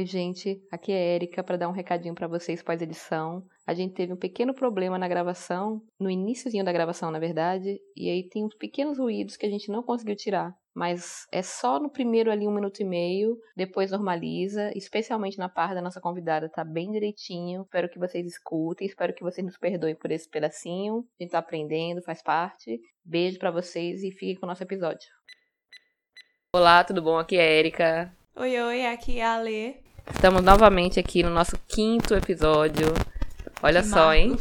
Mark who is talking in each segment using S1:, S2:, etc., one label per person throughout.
S1: Oi, gente. Aqui é Erika para dar um recadinho para vocês pós-edição. A gente teve um pequeno problema na gravação, no iníciozinho da gravação, na verdade, e aí tem uns pequenos ruídos que a gente não conseguiu tirar. Mas é só no primeiro ali um minuto e meio, depois normaliza, especialmente na parte da nossa convidada, tá bem direitinho. Espero que vocês escutem, espero que vocês nos perdoem por esse pedacinho. A gente tá aprendendo, faz parte. Beijo para vocês e fiquem com o nosso episódio. Olá, tudo bom? Aqui é Erika.
S2: Oi, oi, aqui é a Lê.
S1: Estamos novamente aqui no nosso quinto episódio. Olha
S2: Que
S1: só, hein?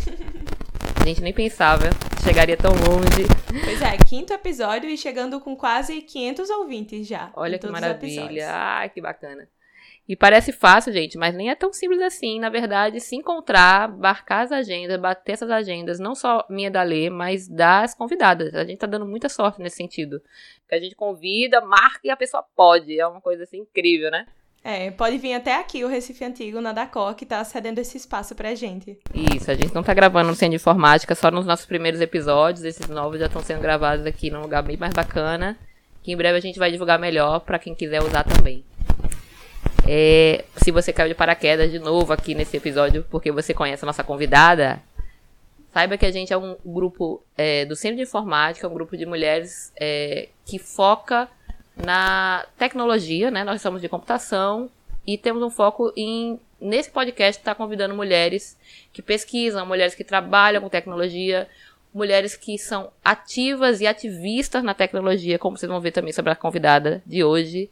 S1: A gente nem pensava que chegaria tão longe.
S2: Pois é, quinto episódio e chegando com quase 500 ouvintes já.
S1: Olha que maravilha. Ai, que bacana. E parece fácil, gente, mas nem é tão simples assim. Na verdade, se encontrar, marcar as agendas, bater essas agendas, não só minha da Lê, mas das convidadas. A gente tá dando muita sorte nesse sentido. Que a gente convida, marca e a pessoa pode. É uma coisa assim incrível, né?
S2: É, pode vir até aqui o Recife Antigo, na Dacó, que tá cedendo esse espaço pra gente.
S1: Isso, a gente não tá gravando no Centro de Informática, só nos nossos primeiros episódios. Esses novos já estão sendo gravados aqui num lugar bem mais bacana. Que em breve a gente vai divulgar melhor pra quem quiser usar também. É, se você caiu de paraquedas de novo aqui nesse episódio, porque você conhece a nossa convidada, saiba que a gente é um grupo é, do Centro de Informática, um grupo de mulheres é, que foca na tecnologia, né? Nós somos de computação e temos um foco em nesse podcast estar convidando mulheres que pesquisam, mulheres que trabalham com tecnologia, mulheres que são ativas e ativistas na tecnologia, como vocês vão ver também sobre a convidada de hoje.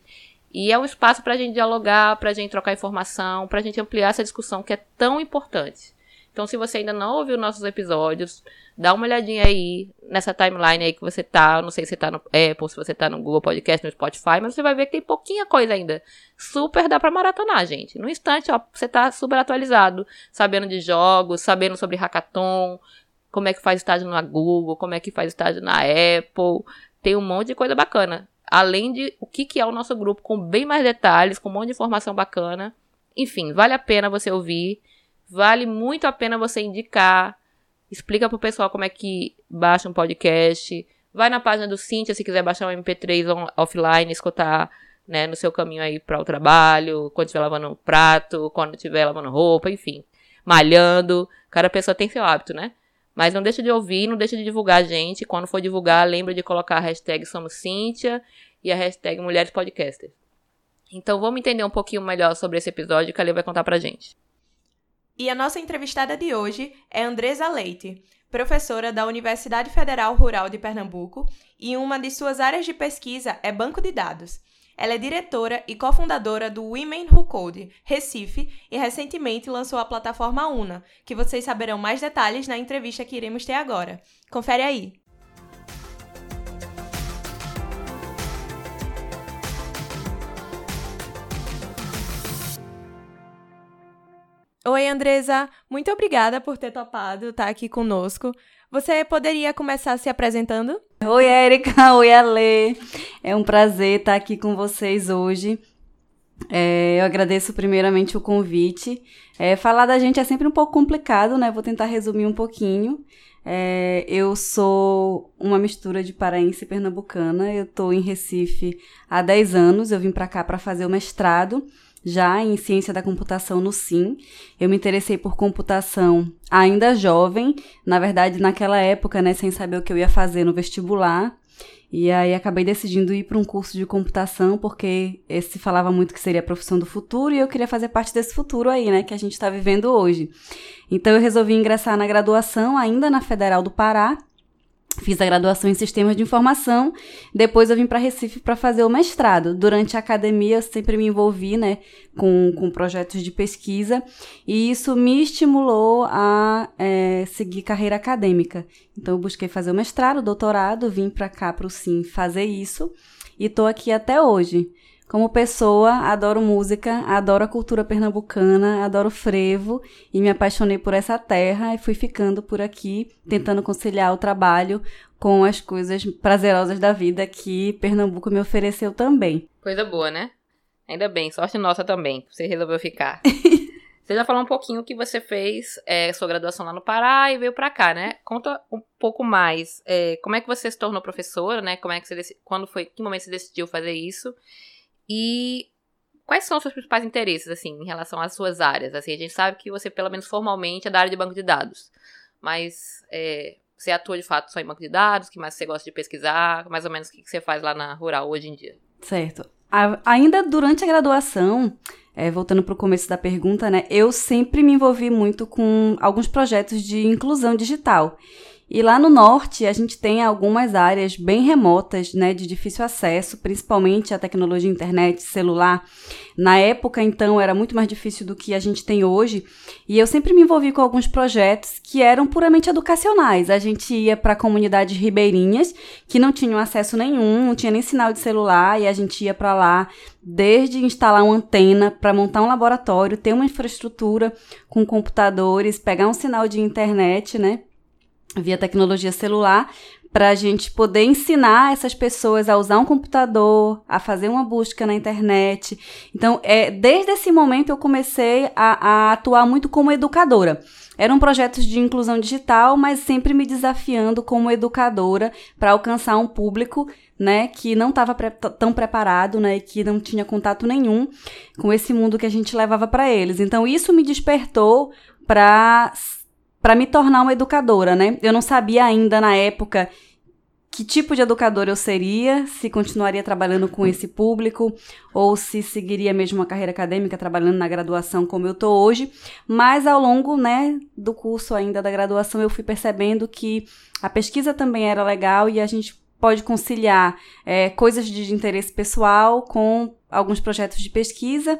S1: E é um espaço para a gente dialogar, para a gente trocar informação, para a gente ampliar essa discussão que é tão importante. Então, se você ainda não ouviu nossos episódios, dá uma olhadinha aí nessa timeline aí que você tá. Não sei se você tá no Apple, se você tá no Google Podcast, no Spotify, mas você vai ver que tem pouquinha coisa ainda. Super dá pra maratonar, gente. No instante, ó, você tá super atualizado, sabendo de jogos, sabendo sobre hackathon, como é que faz estágio na Google, como é que faz estágio na Apple. Tem um monte de coisa bacana. Além de o que, que é o nosso grupo, com bem mais detalhes, com um monte de informação bacana. Enfim, vale a pena você ouvir. Vale muito a pena você indicar. Explica pro pessoal como é que baixa um podcast. Vai na página do Cintia se quiser baixar um MP3 on- offline, escutar né, no seu caminho aí para o trabalho, quando estiver lavando um prato, quando estiver lavando roupa, enfim. Malhando. Cada pessoa tem seu hábito, né? Mas não deixa de ouvir, não deixa de divulgar a gente. Quando for divulgar, lembra de colocar a hashtag Somos Cíntia e a hashtag Mulheres Podcasters. Então vamos entender um pouquinho melhor sobre esse episódio que a Lê vai contar pra gente.
S2: E a nossa entrevistada de hoje é Andresa Leite, professora da Universidade Federal Rural de Pernambuco e uma de suas áreas de pesquisa é banco de dados. Ela é diretora e cofundadora do Women Who Code, Recife, e recentemente lançou a plataforma UNA, que vocês saberão mais detalhes na entrevista que iremos ter agora. Confere aí! Oi, Andresa. Muito obrigada por ter topado estar aqui conosco. Você poderia começar se apresentando?
S3: Oi, Érica. Oi, Ale. É um prazer estar aqui com vocês hoje. É, eu agradeço primeiramente o convite. É, falar da gente é sempre um pouco complicado, né? Vou tentar resumir um pouquinho. É, eu sou uma mistura de paraense e pernambucana. Eu estou em Recife há 10 anos. Eu vim para cá para fazer o mestrado já em ciência da computação no SIM. Eu me interessei por computação ainda jovem, na verdade naquela época, né, sem saber o que eu ia fazer no vestibular. E aí acabei decidindo ir para um curso de computação porque esse falava muito que seria a profissão do futuro e eu queria fazer parte desse futuro aí, né, que a gente está vivendo hoje. Então eu resolvi ingressar na graduação ainda na Federal do Pará. Fiz a graduação em Sistemas de Informação, depois eu vim para Recife para fazer o mestrado. Durante a academia eu sempre me envolvi né, com, com projetos de pesquisa e isso me estimulou a é, seguir carreira acadêmica. Então eu busquei fazer o mestrado, doutorado, vim para cá para o SIM fazer isso e estou aqui até hoje. Como pessoa, adoro música, adoro a cultura pernambucana, adoro frevo e me apaixonei por essa terra e fui ficando por aqui, tentando conciliar o trabalho com as coisas prazerosas da vida que Pernambuco me ofereceu também.
S1: Coisa boa, né? Ainda bem, sorte nossa também, você resolveu ficar. você já falou um pouquinho o que você fez, é, sua graduação lá no Pará e veio para cá, né? Conta um pouco mais, é, como é que você se tornou professora, né? Como é que você, quando foi, que momento você decidiu fazer isso? E quais são os seus principais interesses, assim, em relação às suas áreas? Assim, a gente sabe que você, pelo menos formalmente, é da área de banco de dados. Mas é, você atua de fato só em banco de dados? que mais você gosta de pesquisar? Mais ou menos o que você faz lá na Rural hoje em dia?
S3: Certo. A, ainda durante a graduação, é, voltando para o começo da pergunta, né, eu sempre me envolvi muito com alguns projetos de inclusão digital. E lá no norte, a gente tem algumas áreas bem remotas, né, de difícil acesso, principalmente a tecnologia internet, celular. Na época, então, era muito mais difícil do que a gente tem hoje. E eu sempre me envolvi com alguns projetos que eram puramente educacionais. A gente ia para comunidades ribeirinhas que não tinham acesso nenhum, não tinha nem sinal de celular, e a gente ia para lá desde instalar uma antena para montar um laboratório, ter uma infraestrutura com computadores, pegar um sinal de internet, né? Via tecnologia celular, para a gente poder ensinar essas pessoas a usar um computador, a fazer uma busca na internet. Então, é, desde esse momento eu comecei a, a atuar muito como educadora. Eram projetos de inclusão digital, mas sempre me desafiando como educadora para alcançar um público né, que não estava pre tão preparado, né, e que não tinha contato nenhum com esse mundo que a gente levava para eles. Então isso me despertou para para me tornar uma educadora, né? Eu não sabia ainda na época que tipo de educadora eu seria, se continuaria trabalhando com esse público ou se seguiria mesmo uma carreira acadêmica trabalhando na graduação como eu tô hoje, mas ao longo, né, do curso ainda da graduação eu fui percebendo que a pesquisa também era legal e a gente pode conciliar é, coisas de interesse pessoal com alguns projetos de pesquisa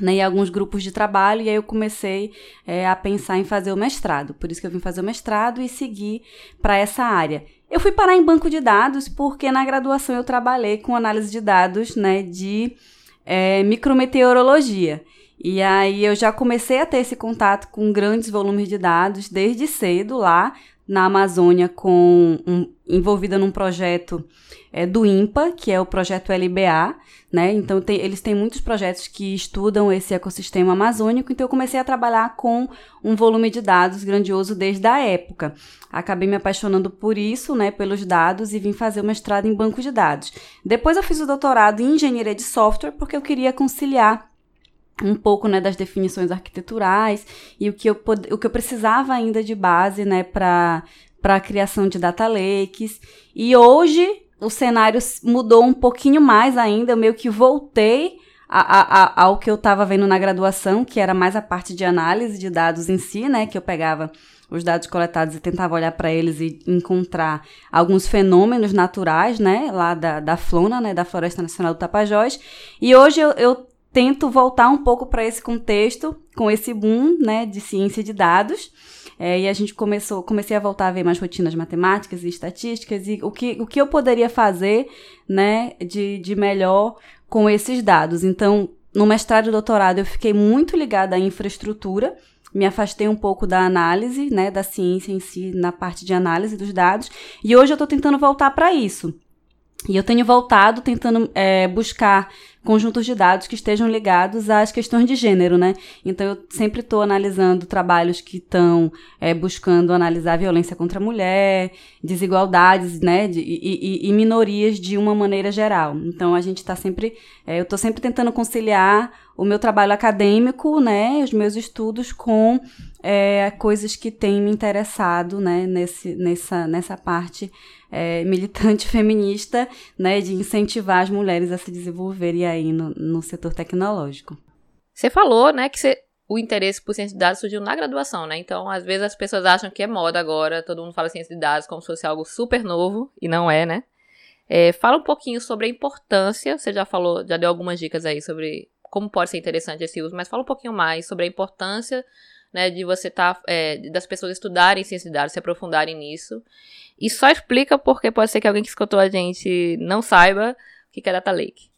S3: né, e alguns grupos de trabalho, e aí eu comecei é, a pensar em fazer o mestrado. Por isso que eu vim fazer o mestrado e seguir para essa área. Eu fui parar em banco de dados porque na graduação eu trabalhei com análise de dados né, de é, micrometeorologia. E aí eu já comecei a ter esse contato com grandes volumes de dados desde cedo lá na Amazônia com um, envolvida num projeto é, do INPA, que é o projeto LBA, né? Então tem, eles têm muitos projetos que estudam esse ecossistema amazônico, então eu comecei a trabalhar com um volume de dados grandioso desde a época. Acabei me apaixonando por isso, né, pelos dados e vim fazer o mestrado em banco de dados. Depois eu fiz o doutorado em engenharia de software porque eu queria conciliar um pouco né, das definições arquiteturais e o que eu, o que eu precisava ainda de base né, para a criação de data lakes. E hoje o cenário mudou um pouquinho mais ainda, eu meio que voltei a, a, a, ao que eu estava vendo na graduação, que era mais a parte de análise de dados em si, né, que eu pegava os dados coletados e tentava olhar para eles e encontrar alguns fenômenos naturais, né, lá da, da Flona, né, da Floresta Nacional do Tapajós. E hoje eu, eu tento voltar um pouco para esse contexto, com esse boom né, de ciência de dados. É, e a gente começou, comecei a voltar a ver mais rotinas matemáticas e estatísticas e o que, o que eu poderia fazer né, de, de melhor com esses dados. Então, no mestrado e doutorado, eu fiquei muito ligada à infraestrutura, me afastei um pouco da análise, né, da ciência em si, na parte de análise dos dados, e hoje eu estou tentando voltar para isso. E eu tenho voltado tentando é, buscar conjuntos de dados que estejam ligados às questões de gênero, né? Então eu sempre estou analisando trabalhos que estão é, buscando analisar violência contra a mulher, desigualdades, né? De, e, e, minorias de uma maneira geral. Então a gente está sempre, é, eu estou sempre tentando conciliar o meu trabalho acadêmico, né? Os meus estudos com é, coisas que têm me interessado, né? Nesse, nessa, nessa parte é, militante feminista, né, de incentivar as mulheres a se desenvolverem aí no, no setor tecnológico.
S1: Você falou, né, que o interesse por ciência de dados surgiu na graduação, né? Então, às vezes as pessoas acham que é moda agora, todo mundo fala ciência de dados como se fosse algo super novo, e não é, né? É, fala um pouquinho sobre a importância, você já falou, já deu algumas dicas aí sobre como pode ser interessante esse uso, mas fala um pouquinho mais sobre a importância né, de você estar, tá, é, das pessoas estudarem ciência de dados, se aprofundarem nisso. E só explica porque pode ser que alguém que escutou a gente não saiba o que é Data Lake.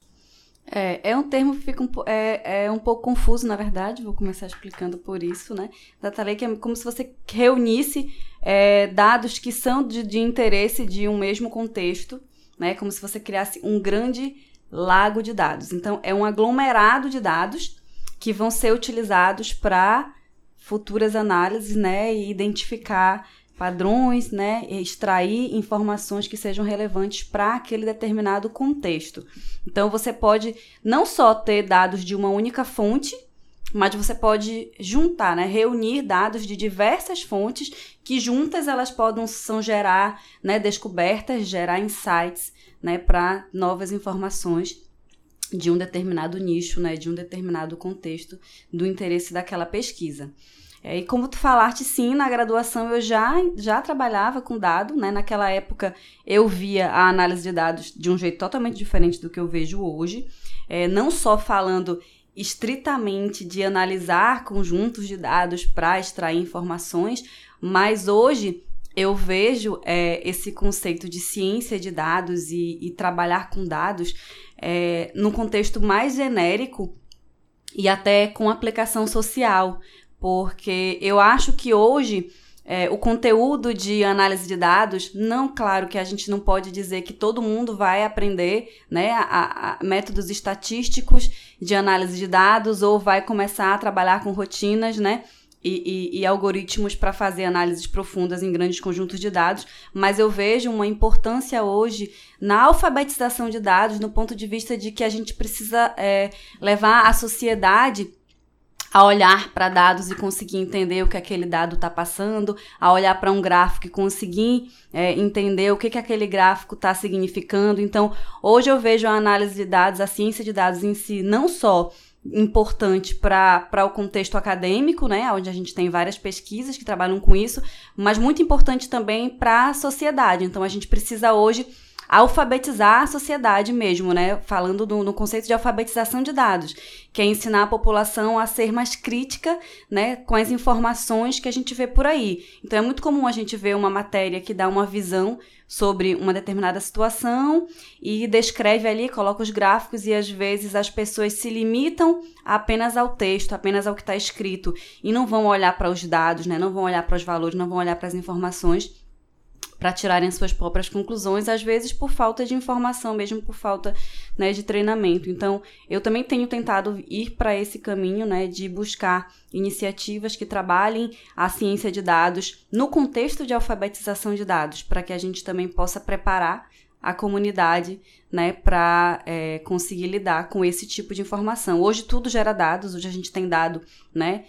S3: É, é um termo que fica um, é, é um pouco confuso, na verdade, vou começar explicando por isso, né? Data Lake é como se você reunisse é, dados que são de, de interesse de um mesmo contexto, né? Como se você criasse um grande lago de dados. Então, é um aglomerado de dados que vão ser utilizados para futuras análises, né? E identificar padrões, né, extrair informações que sejam relevantes para aquele determinado contexto. Então você pode não só ter dados de uma única fonte, mas você pode juntar, né, reunir dados de diversas fontes que juntas elas possam gerar, né, descobertas, gerar insights, né, para novas informações de um determinado nicho, né, de um determinado contexto do interesse daquela pesquisa. É, e como tu falaste, sim, na graduação eu já, já trabalhava com dado, né? Naquela época eu via a análise de dados de um jeito totalmente diferente do que eu vejo hoje. É, não só falando estritamente de analisar conjuntos de dados para extrair informações, mas hoje eu vejo é, esse conceito de ciência de dados e, e trabalhar com dados é, no contexto mais genérico e até com aplicação social, porque eu acho que hoje é, o conteúdo de análise de dados, não, claro que a gente não pode dizer que todo mundo vai aprender né, a, a métodos estatísticos de análise de dados ou vai começar a trabalhar com rotinas, né? E, e, e, algoritmos para fazer análises profundas em grandes conjuntos de dados, mas eu vejo uma importância hoje na alfabetização de dados, no ponto de vista de que a gente precisa é, levar a sociedade a olhar para dados e conseguir entender o que aquele dado está passando, a olhar para um gráfico e conseguir é, entender o que, que aquele gráfico está significando. Então, hoje eu vejo a análise de dados, a ciência de dados em si, não só importante para o contexto acadêmico, né, onde a gente tem várias pesquisas que trabalham com isso, mas muito importante também para a sociedade. Então, a gente precisa hoje alfabetizar a sociedade mesmo, né? Falando do, no conceito de alfabetização de dados, que é ensinar a população a ser mais crítica, né, com as informações que a gente vê por aí. Então é muito comum a gente ver uma matéria que dá uma visão sobre uma determinada situação e descreve ali, coloca os gráficos e às vezes as pessoas se limitam apenas ao texto, apenas ao que está escrito e não vão olhar para os dados, né? Não vão olhar para os valores, não vão olhar para as informações para tirarem suas próprias conclusões, às vezes por falta de informação, mesmo por falta né, de treinamento. Então, eu também tenho tentado ir para esse caminho né, de buscar iniciativas que trabalhem a ciência de dados no contexto de alfabetização de dados, para que a gente também possa preparar a comunidade né, para é, conseguir lidar com esse tipo de informação. Hoje tudo gera dados, hoje a gente tem dado né,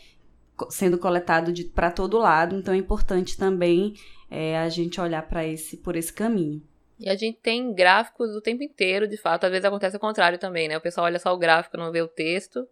S3: sendo coletado para todo lado, então é importante também é, a gente olhar para esse por esse caminho.
S1: E a gente tem gráficos o tempo inteiro, de fato. Às vezes acontece o contrário também, né? O pessoal olha só o gráfico, não vê o texto.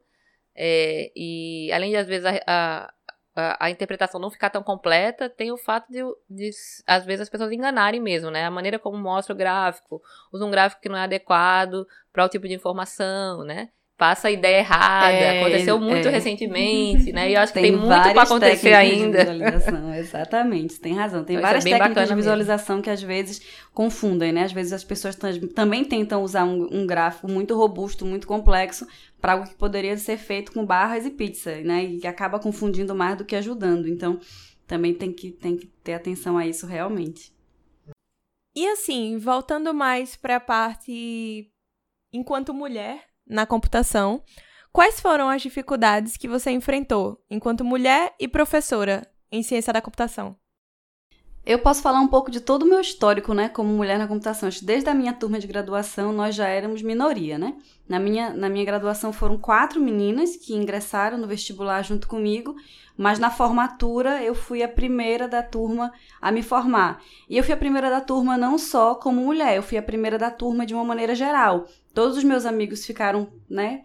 S1: É, e além de, às vezes, a, a, a, interpretação não ficar tão completa, tem o fato de, de, às vezes, as pessoas enganarem mesmo, né? A maneira como mostra o gráfico, usa um gráfico que não é adequado para o tipo de informação, né? Passa a ideia errada. É, Aconteceu muito é. recentemente, né? E eu acho que tem, tem muito para acontecer ainda.
S3: De visualização, exatamente, tem razão. Tem várias é técnicas de visualização mesmo. que às vezes confundem, né? Às vezes as pessoas também tentam usar um, um gráfico muito robusto, muito complexo, para algo que poderia ser feito com barras e pizza, né? E que acaba confundindo mais do que ajudando. Então, também tem que, tem que ter atenção a isso realmente.
S2: E assim, voltando mais para a parte enquanto mulher, na computação, quais foram as dificuldades que você enfrentou enquanto mulher e professora em ciência da computação?
S3: Eu posso falar um pouco de todo o meu histórico, né, como mulher na computação. Desde a minha turma de graduação, nós já éramos minoria, né? Na minha, na minha graduação foram quatro meninas que ingressaram no vestibular junto comigo, mas na formatura eu fui a primeira da turma a me formar. E eu fui a primeira da turma não só como mulher, eu fui a primeira da turma de uma maneira geral. Todos os meus amigos ficaram, né,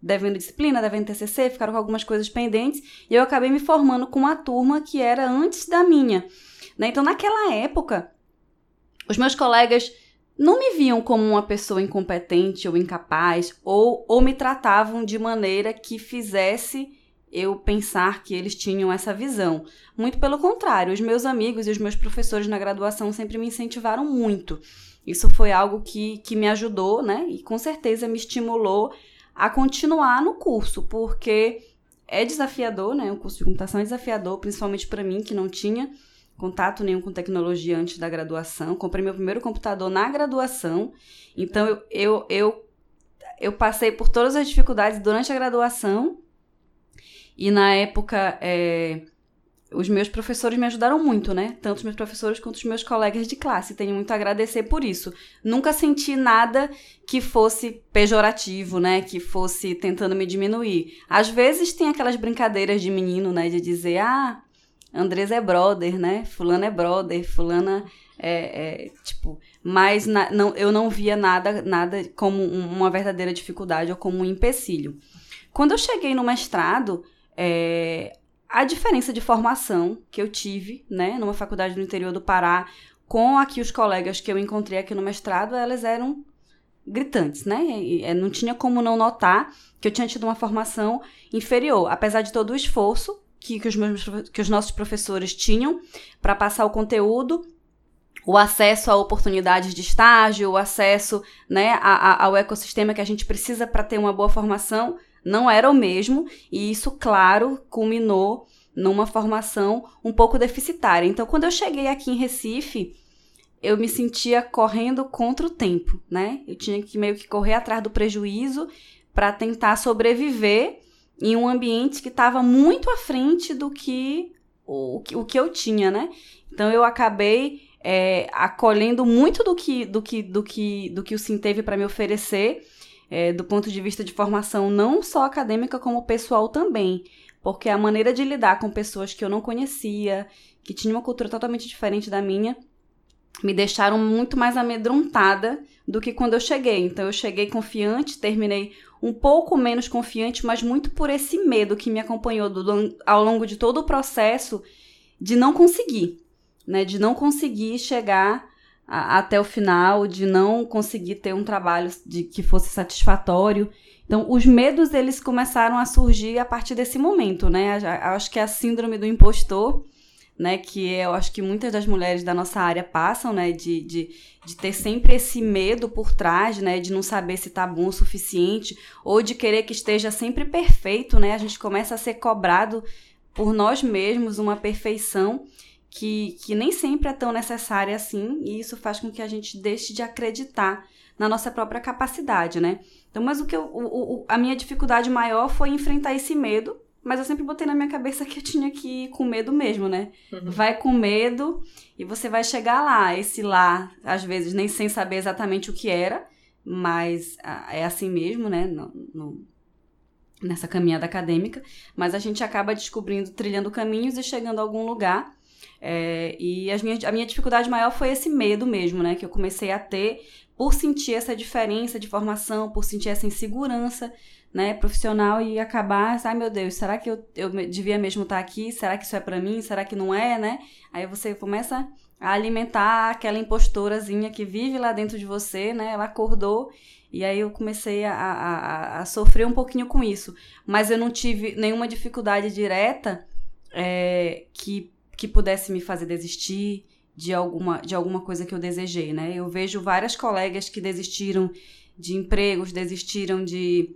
S3: devendo disciplina, devendo TCC, ficaram com algumas coisas pendentes, e eu acabei me formando com uma turma que era antes da minha. Né? Então, naquela época, os meus colegas não me viam como uma pessoa incompetente ou incapaz, ou, ou me tratavam de maneira que fizesse eu pensar que eles tinham essa visão. Muito pelo contrário, os meus amigos e os meus professores na graduação sempre me incentivaram muito. Isso foi algo que, que me ajudou, né? E com certeza me estimulou a continuar no curso, porque é desafiador, né? O curso de computação é desafiador, principalmente para mim, que não tinha contato nenhum com tecnologia antes da graduação. Comprei meu primeiro computador na graduação. Então, eu, eu, eu, eu passei por todas as dificuldades durante a graduação e na época, é, os meus professores me ajudaram muito, né? Tanto os meus professores quanto os meus colegas de classe. Tenho muito a agradecer por isso. Nunca senti nada que fosse pejorativo, né? Que fosse tentando me diminuir. Às vezes tem aquelas brincadeiras de menino, né? De dizer, ah, Andrés é brother, né? Fulano é brother, fulana é, é tipo. Mas na, não, eu não via nada, nada como uma verdadeira dificuldade ou como um empecilho. Quando eu cheguei no mestrado, é, a diferença de formação que eu tive, né, numa faculdade do interior do Pará, com aqui os colegas que eu encontrei aqui no mestrado, elas eram gritantes, né? E, e, não tinha como não notar que eu tinha tido uma formação inferior, apesar de todo o esforço que, que, os, meus, que os nossos professores tinham para passar o conteúdo, o acesso a oportunidades de estágio, o acesso né, a, a, ao ecossistema que a gente precisa para ter uma boa formação, não era o mesmo, e isso, claro, culminou numa formação um pouco deficitária. Então, quando eu cheguei aqui em Recife, eu me sentia correndo contra o tempo, né? Eu tinha que meio que correr atrás do prejuízo para tentar sobreviver em um ambiente que estava muito à frente do que o, o que eu tinha, né? Então eu acabei é, acolhendo muito do que do que do que do que o Sim teve para me oferecer é, do ponto de vista de formação não só acadêmica, como pessoal também. Porque a maneira de lidar com pessoas que eu não conhecia, que tinham uma cultura totalmente diferente da minha, me deixaram muito mais amedrontada do que quando eu cheguei. Então eu cheguei confiante, terminei um pouco menos confiante, mas muito por esse medo que me acompanhou do, ao longo de todo o processo de não conseguir, né? De não conseguir chegar a, até o final, de não conseguir ter um trabalho de que fosse satisfatório. Então, os medos eles começaram a surgir a partir desse momento, né? Acho que é a síndrome do impostor, né? Que eu acho que muitas das mulheres da nossa área passam, né? De, de, de ter sempre esse medo por trás, né? De não saber se tá bom o suficiente, ou de querer que esteja sempre perfeito, né? A gente começa a ser cobrado por nós mesmos uma perfeição que, que nem sempre é tão necessária assim, e isso faz com que a gente deixe de acreditar na nossa própria capacidade, né? Então, mas o que eu, o, o, a minha dificuldade maior foi enfrentar esse medo, mas eu sempre botei na minha cabeça que eu tinha que ir com medo mesmo, né? Uhum. Vai com medo e você vai chegar lá. Esse lá, às vezes, nem sem saber exatamente o que era, mas ah, é assim mesmo, né? No, no, nessa caminhada acadêmica. Mas a gente acaba descobrindo, trilhando caminhos e chegando a algum lugar é, e as minhas, a minha dificuldade maior foi esse medo mesmo, né? Que eu comecei a ter por sentir essa diferença de formação, por sentir essa insegurança, né, profissional e acabar, ai meu Deus, será que eu, eu devia mesmo estar aqui? Será que isso é para mim? Será que não é, né? Aí você começa a alimentar aquela impostorazinha que vive lá dentro de você, né? Ela acordou e aí eu comecei a, a, a sofrer um pouquinho com isso. Mas eu não tive nenhuma dificuldade direta é, que que pudesse me fazer desistir de alguma, de alguma coisa que eu desejei, né? Eu vejo várias colegas que desistiram de empregos, desistiram de.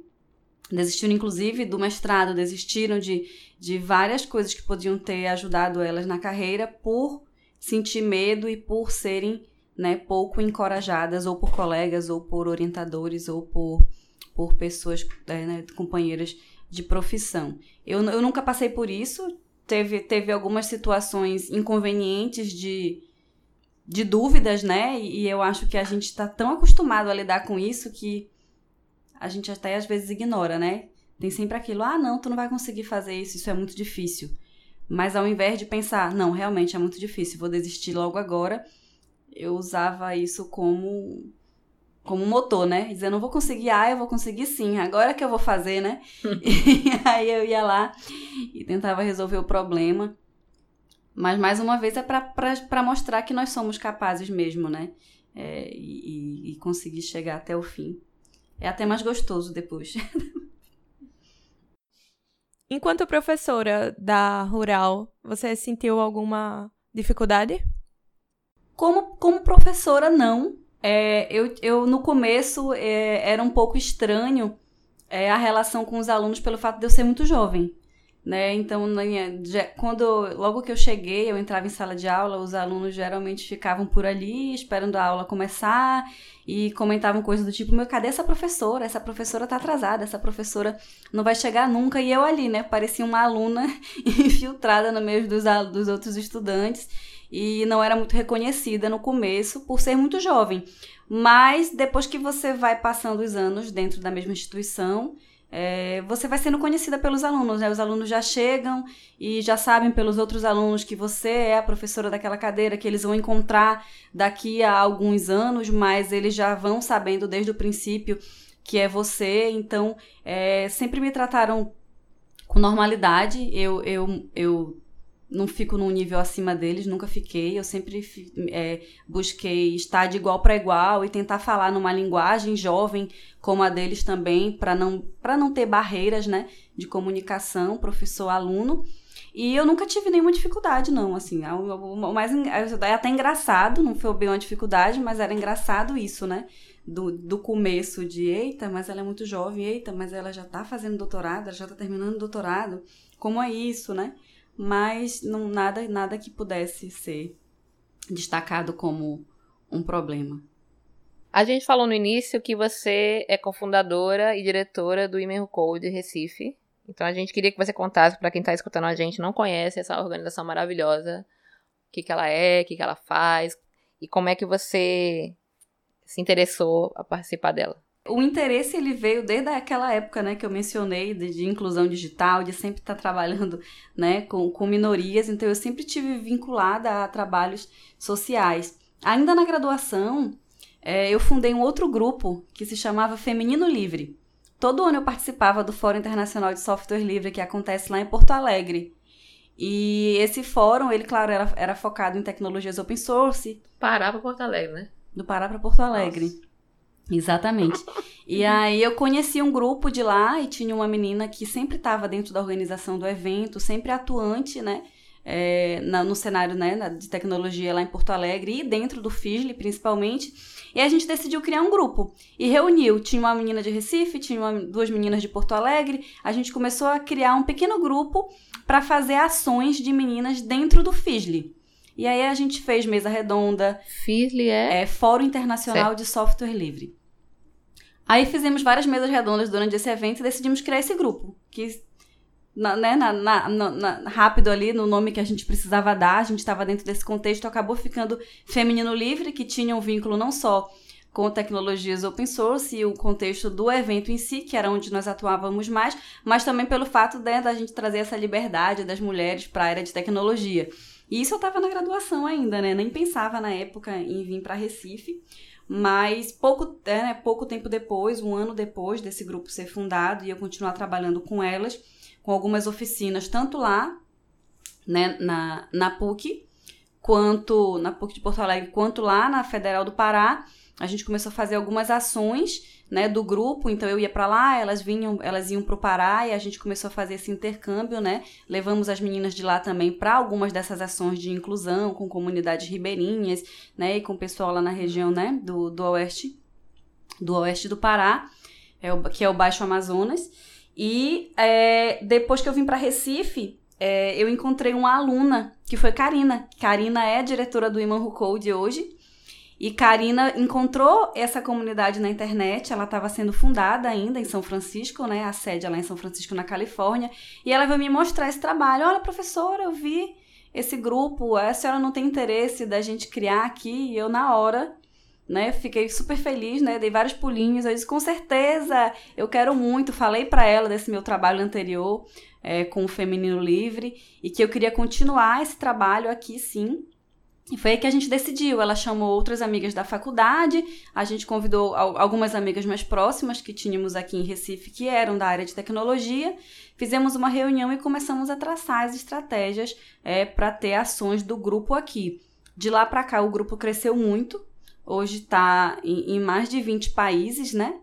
S3: Desistiram inclusive do mestrado, desistiram de, de várias coisas que podiam ter ajudado elas na carreira por sentir medo e por serem né, pouco encorajadas, ou por colegas, ou por orientadores, ou por, por pessoas, é, né, companheiras de profissão. Eu, eu nunca passei por isso, teve, teve algumas situações inconvenientes de, de dúvidas, né? E, e eu acho que a gente está tão acostumado a lidar com isso que a gente até às vezes ignora, né? Tem sempre aquilo, ah, não, tu não vai conseguir fazer isso, isso é muito difícil. Mas ao invés de pensar, não, realmente é muito difícil, vou desistir logo agora, eu usava isso como como motor, né? Dizendo, não vou conseguir, ah, eu vou conseguir sim, agora que eu vou fazer, né? e aí eu ia lá e tentava resolver o problema. Mas mais uma vez é para mostrar que nós somos capazes mesmo, né? É, e, e conseguir chegar até o fim. É até mais gostoso depois.
S2: Enquanto professora da Rural, você sentiu alguma dificuldade?
S3: Como, como professora, não. É, eu, eu, no começo, é, era um pouco estranho é, a relação com os alunos pelo fato de eu ser muito jovem. Né? Então, já, quando logo que eu cheguei, eu entrava em sala de aula, os alunos geralmente ficavam por ali esperando a aula começar e comentavam coisas do tipo: "Meu, cadê essa professora? Essa professora tá atrasada, essa professora não vai chegar nunca". E eu ali, né, parecia uma aluna infiltrada no meio dos, dos outros estudantes e não era muito reconhecida no começo por ser muito jovem. Mas depois que você vai passando os anos dentro da mesma instituição, é, você vai sendo conhecida pelos alunos, né? Os alunos já chegam e já sabem pelos outros alunos que você é a professora daquela cadeira, que eles vão encontrar daqui a alguns anos, mas eles já vão sabendo desde o princípio que é você. Então, é, sempre me trataram com normalidade. Eu, eu, eu não fico num nível acima deles, nunca fiquei. Eu sempre é, busquei estar de igual para igual e tentar falar numa linguagem jovem como a deles também, para não, não ter barreiras né, de comunicação, professor-aluno. E eu nunca tive nenhuma dificuldade, não. Assim, é mais é até engraçado, não foi bem uma dificuldade, mas era engraçado isso, né? Do, do começo de eita, mas ela é muito jovem, eita, mas ela já tá fazendo doutorado, ela já tá terminando doutorado. Como é isso, né? Mas não nada nada que pudesse ser destacado como um problema.
S1: A gente falou no início que você é cofundadora e diretora do Imenro Code Recife. Então a gente queria que você contasse para quem está escutando a gente não conhece essa organização maravilhosa, o que, que ela é, o que, que ela faz e como é que você se interessou a participar dela
S3: o interesse ele veio desde aquela época, né, que eu mencionei de, de inclusão digital, de sempre estar trabalhando, né, com, com minorias. Então eu sempre tive vinculada a trabalhos sociais. Ainda na graduação, é, eu fundei um outro grupo que se chamava Feminino Livre. Todo ano eu participava do Fórum Internacional de Software Livre que acontece lá em Porto Alegre. E esse fórum, ele, claro, era, era focado em tecnologias open source.
S1: Pará para Porto Alegre, né?
S3: Do Pará para Porto Alegre. Nossa. Exatamente. E aí eu conheci um grupo de lá e tinha uma menina que sempre estava dentro da organização do evento, sempre atuante, né? É, na, no cenário né, de tecnologia lá em Porto Alegre e dentro do FISLE, principalmente. E a gente decidiu criar um grupo e reuniu. Tinha uma menina de Recife, tinha uma, duas meninas de Porto Alegre. A gente começou a criar um pequeno grupo para fazer ações de meninas dentro do FISLE. E aí a gente fez mesa redonda.
S1: FISLE é?
S3: é Fórum Internacional certo. de Software Livre. Aí fizemos várias mesas redondas durante esse evento e decidimos criar esse grupo, que na, né, na, na, na, rápido ali, no nome que a gente precisava dar, a gente estava dentro desse contexto, acabou ficando Feminino Livre, que tinha um vínculo não só com tecnologias open source e o contexto do evento em si, que era onde nós atuávamos mais, mas também pelo fato né, da gente trazer essa liberdade das mulheres para a área de tecnologia. E isso eu estava na graduação ainda, né? Nem pensava na época em vir para Recife. Mas pouco, é, né, pouco tempo depois, um ano depois desse grupo ser fundado e eu continuar trabalhando com elas, com algumas oficinas, tanto lá, né, na, na PUC, quanto na PUC de Porto Alegre, quanto lá na Federal do Pará, a gente começou a fazer algumas ações né, do grupo, então eu ia para lá, elas vinham, elas iam para o Pará e a gente começou a fazer esse intercâmbio, né? Levamos as meninas de lá também para algumas dessas ações de inclusão com comunidades ribeirinhas, né, e com o pessoal lá na região, né, do, do oeste, do oeste do Pará, é o, que é o Baixo Amazonas. E é, depois que eu vim para Recife, é, eu encontrei uma aluna que foi Karina. Karina é diretora do Iman Code hoje. E Karina encontrou essa comunidade na internet, ela estava sendo fundada ainda em São Francisco, né? A sede é lá em São Francisco, na Califórnia. E ela veio me mostrar esse trabalho. Olha, professora, eu vi esse grupo, a senhora não tem interesse da gente criar aqui? E eu, na hora, né, fiquei super feliz, né? Dei vários pulinhos. Eu disse, com certeza, eu quero muito. Falei para ela desse meu trabalho anterior é, com o Feminino Livre e que eu queria continuar esse trabalho aqui, sim. E foi aí que a gente decidiu. Ela chamou outras amigas da faculdade, a gente convidou algumas amigas mais próximas que tínhamos aqui em Recife, que eram da área de tecnologia. Fizemos uma reunião e começamos a traçar as estratégias é, para ter ações do grupo aqui. De lá para cá, o grupo cresceu muito. Hoje está em, em, mais de 20 países, né?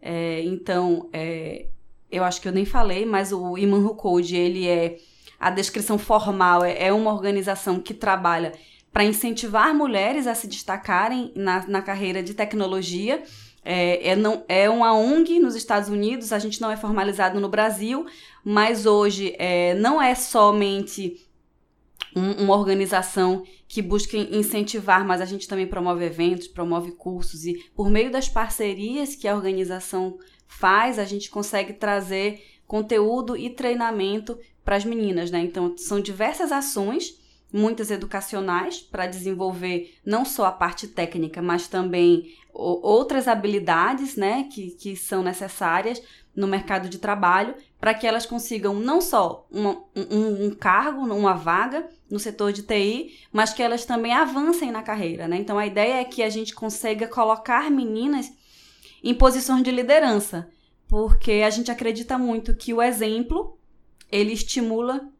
S3: É, então, é, eu acho que eu nem falei, mas o Imanhu Code, ele é a descrição formal, é, é uma organização que trabalha para incentivar mulheres a se destacarem na, na carreira de tecnologia. É, é, não, é uma ONG nos Estados Unidos, a gente não é formalizado no Brasil, mas hoje é, não é somente um, uma organização que busca incentivar, mas a gente também promove eventos, promove cursos e por meio das parcerias que a organização faz, a gente consegue trazer conteúdo e treinamento para as meninas, né? Então, são diversas ações, muitas educacionais, para desenvolver não só a parte técnica, mas também outras habilidades, né, que, que são necessárias no mercado de trabalho, para que elas consigam não só uma, um, um, cargo, uma vaga no setor de TI, mas que elas também avancem na carreira, né? Então, a ideia é que a gente consiga colocar meninas em posições de liderança, porque a gente acredita muito que o exemplo ele estimula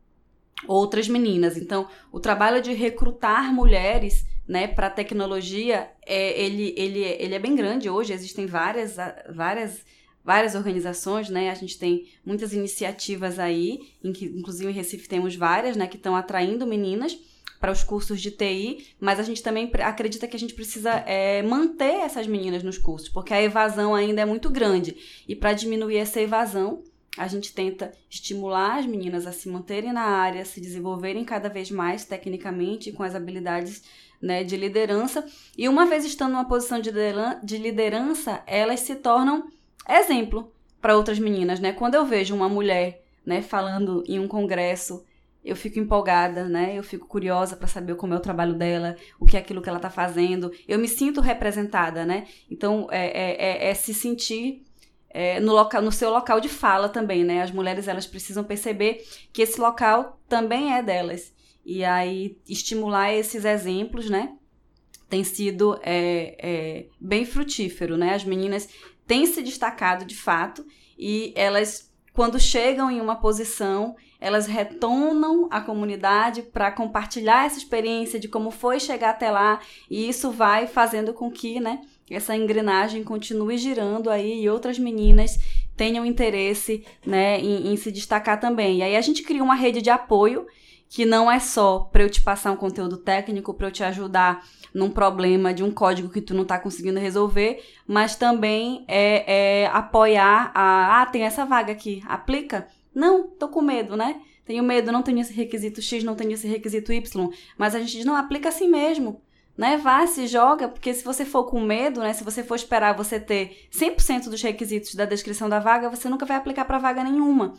S3: outras meninas. Então, o trabalho de recrutar mulheres né, para a tecnologia, é, ele, ele, ele é bem grande hoje, existem várias, várias, várias organizações, né, a gente tem muitas iniciativas aí, em que, inclusive em Recife temos várias, né, que estão atraindo meninas, para os cursos de TI, mas a gente também acredita que a gente precisa é, manter essas meninas nos cursos, porque a evasão ainda é muito grande. E para diminuir essa evasão, a gente tenta estimular as meninas a se manterem na área, se desenvolverem cada vez mais tecnicamente com as habilidades né, de liderança. E uma vez estando numa posição de liderança, elas se tornam exemplo para outras meninas. Né? Quando eu vejo uma mulher né, falando em um congresso eu fico empolgada, né? Eu fico curiosa para saber como é o trabalho dela, o que é aquilo que ela está fazendo. Eu me sinto representada, né? Então, é, é, é, é se sentir é, no, local, no seu local de fala também, né? As mulheres, elas precisam perceber que esse local também é delas. E aí, estimular esses exemplos, né? Tem sido é, é, bem frutífero, né? As meninas têm se destacado, de fato, e elas, quando chegam em uma posição elas retornam à comunidade para compartilhar essa experiência de como foi chegar até lá, e isso vai fazendo com que, né, essa engrenagem continue girando aí e outras meninas tenham interesse, né, em, em se destacar também. E aí a gente cria uma rede de apoio que não é só para eu te passar um conteúdo técnico, para eu te ajudar num problema de um código que tu não está conseguindo resolver, mas também é, é apoiar a, ah, tem essa vaga aqui, aplica, não, tô com medo, né? Tenho medo, não tenho esse requisito X, não tenho esse requisito Y. Mas a gente diz, não, aplica assim mesmo. Né? Vai, se joga, porque se você for com medo, né? Se você for esperar você ter 100% dos requisitos da descrição da vaga, você nunca vai aplicar para vaga nenhuma.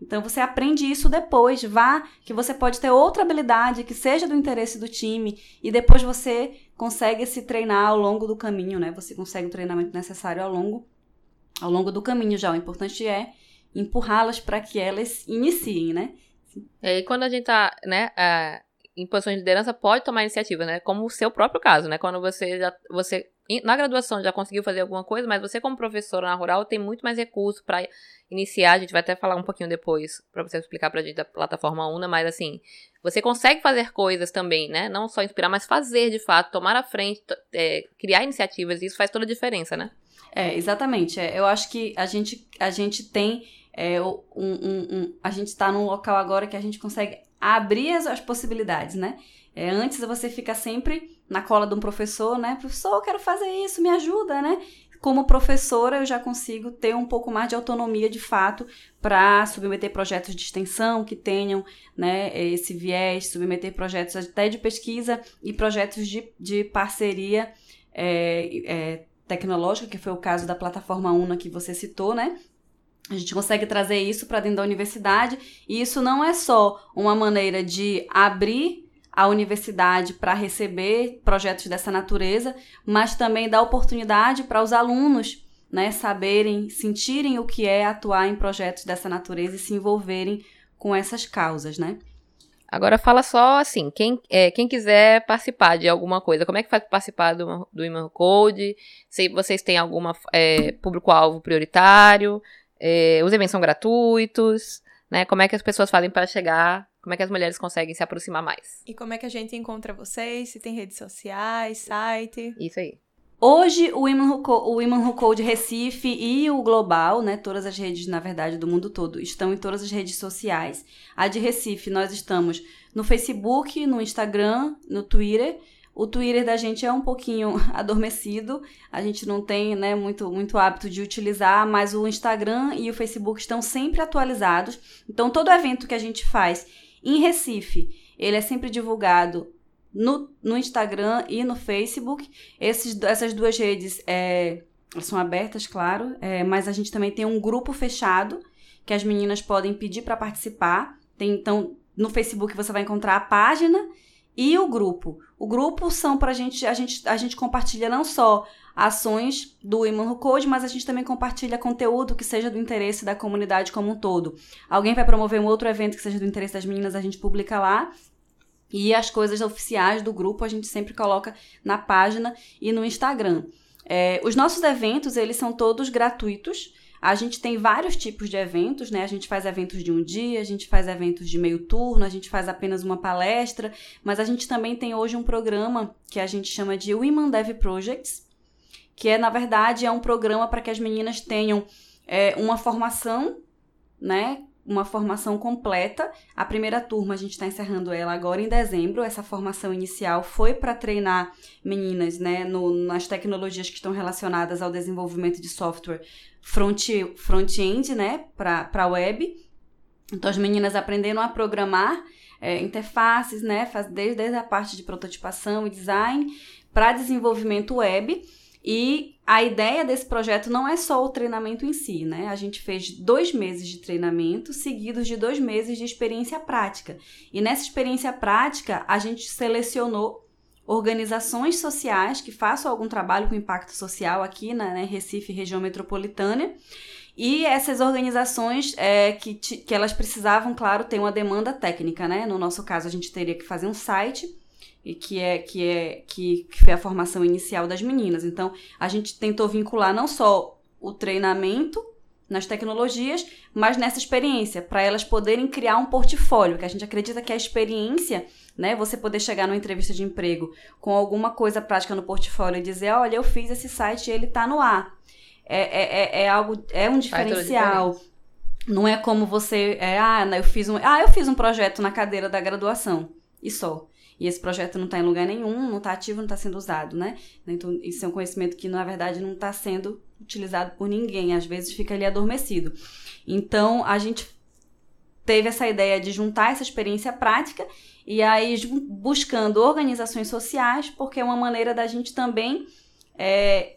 S3: Então você aprende isso depois, vá, que você pode ter outra habilidade que seja do interesse do time e depois você consegue se treinar ao longo do caminho, né? Você consegue o treinamento necessário ao longo ao longo do caminho já. O importante é empurrá-las para que elas iniciem, né?
S1: E quando a gente tá, né, uh, em posição de liderança, pode tomar iniciativa, né? Como o seu próprio caso, né? Quando você já, você na graduação já conseguiu fazer alguma coisa, mas você como professora na rural tem muito mais recurso para iniciar. A gente vai até falar um pouquinho depois para você explicar para a gente da plataforma UNA, mas assim, você consegue fazer coisas também, né? Não só inspirar, mas fazer de fato, tomar a frente, é, criar iniciativas. Isso faz toda a diferença, né?
S3: É, exatamente. É, eu acho que a gente, a gente tem é, um, um, um, a gente está num local agora que a gente consegue abrir as, as possibilidades, né? É, antes você fica sempre na cola de um professor, né? Professor, eu quero fazer isso, me ajuda, né? Como professora, eu já consigo ter um pouco mais de autonomia de fato para submeter projetos de extensão que tenham né, esse viés, submeter projetos até de pesquisa e projetos de, de parceria é, é, tecnológica, que foi o caso da plataforma UNA que você citou, né? A gente consegue trazer isso para dentro da universidade e isso não é só uma maneira de abrir a universidade para receber projetos dessa natureza, mas também dá oportunidade para os alunos né, saberem, sentirem o que é atuar em projetos dessa natureza e se envolverem com essas causas, né?
S1: Agora fala só assim, quem, é, quem quiser participar de alguma coisa, como é que faz para participar do, do Iman Code? Se vocês têm algum é, público-alvo prioritário, é, os eventos são gratuitos, né? Como é que as pessoas fazem para chegar? Como é que as mulheres conseguem se aproximar mais?
S2: E como é que a gente encontra vocês? Se tem redes sociais, site?
S1: Isso aí.
S3: Hoje, o Women, Who Code, o Women Who Code Recife e o Global, né, todas as redes, na verdade, do mundo todo, estão em todas as redes sociais. A de Recife, nós estamos no Facebook, no Instagram, no Twitter. O Twitter da gente é um pouquinho adormecido, a gente não tem né, muito, muito hábito de utilizar, mas o Instagram e o Facebook estão sempre atualizados. Então, todo evento que a gente faz em Recife, ele é sempre divulgado no, no Instagram e no Facebook. Esses, essas duas redes é, são abertas, claro, é, mas a gente também tem um grupo fechado que as meninas podem pedir para participar. Tem, então, no Facebook você vai encontrar a página e o grupo. O grupo são para a gente, a gente, a gente compartilha não só ações do Iman Code, mas a gente também compartilha conteúdo que seja do interesse da comunidade como um todo. Alguém vai promover um outro evento que seja do interesse das meninas, a gente publica lá e as coisas oficiais do grupo a gente sempre coloca na página e no Instagram. É, os nossos eventos, eles são todos gratuitos. A gente tem vários tipos de eventos, né? A gente faz eventos de um dia, a gente faz eventos de meio turno, a gente faz apenas uma palestra, mas a gente também tem hoje um programa que a gente chama de Women Dev Projects, que é, na verdade, é um programa para que as meninas tenham é, uma formação, né? Uma formação completa. A primeira turma, a gente está encerrando ela agora em dezembro. Essa formação inicial foi para treinar meninas né, no, nas tecnologias que estão relacionadas ao desenvolvimento de software front-end front né, para a web. Então, as meninas aprenderam a programar é, interfaces, né, desde, desde a parte de prototipação e design para desenvolvimento web. E a ideia desse projeto não é só o treinamento em si, né? A gente fez dois meses de treinamento seguidos de dois meses de experiência prática. E nessa experiência prática, a gente selecionou organizações sociais que façam algum trabalho com impacto social aqui na né, Recife, região metropolitana. E essas organizações é, que, que elas precisavam, claro, ter uma demanda técnica, né? No nosso caso, a gente teria que fazer um site e que é que é que, que foi a formação inicial das meninas. Então, a gente tentou vincular não só o treinamento nas tecnologias, mas nessa experiência, para elas poderem criar um portfólio, que a gente acredita que a experiência, né, você poder chegar numa entrevista de emprego com alguma coisa prática no portfólio e dizer, olha, eu fiz esse site e ele está no ar. É, é, é, é, algo, é um diferencial. Não é como você, é, ah, eu fiz um, ah, eu fiz um projeto na cadeira da graduação e só e esse projeto não está em lugar nenhum, não está ativo, não está sendo usado, né? Então, isso é um conhecimento que, na verdade, não está sendo utilizado por ninguém, às vezes fica ali adormecido. Então, a gente teve essa ideia de juntar essa experiência prática e aí buscando organizações sociais, porque é uma maneira da gente também é,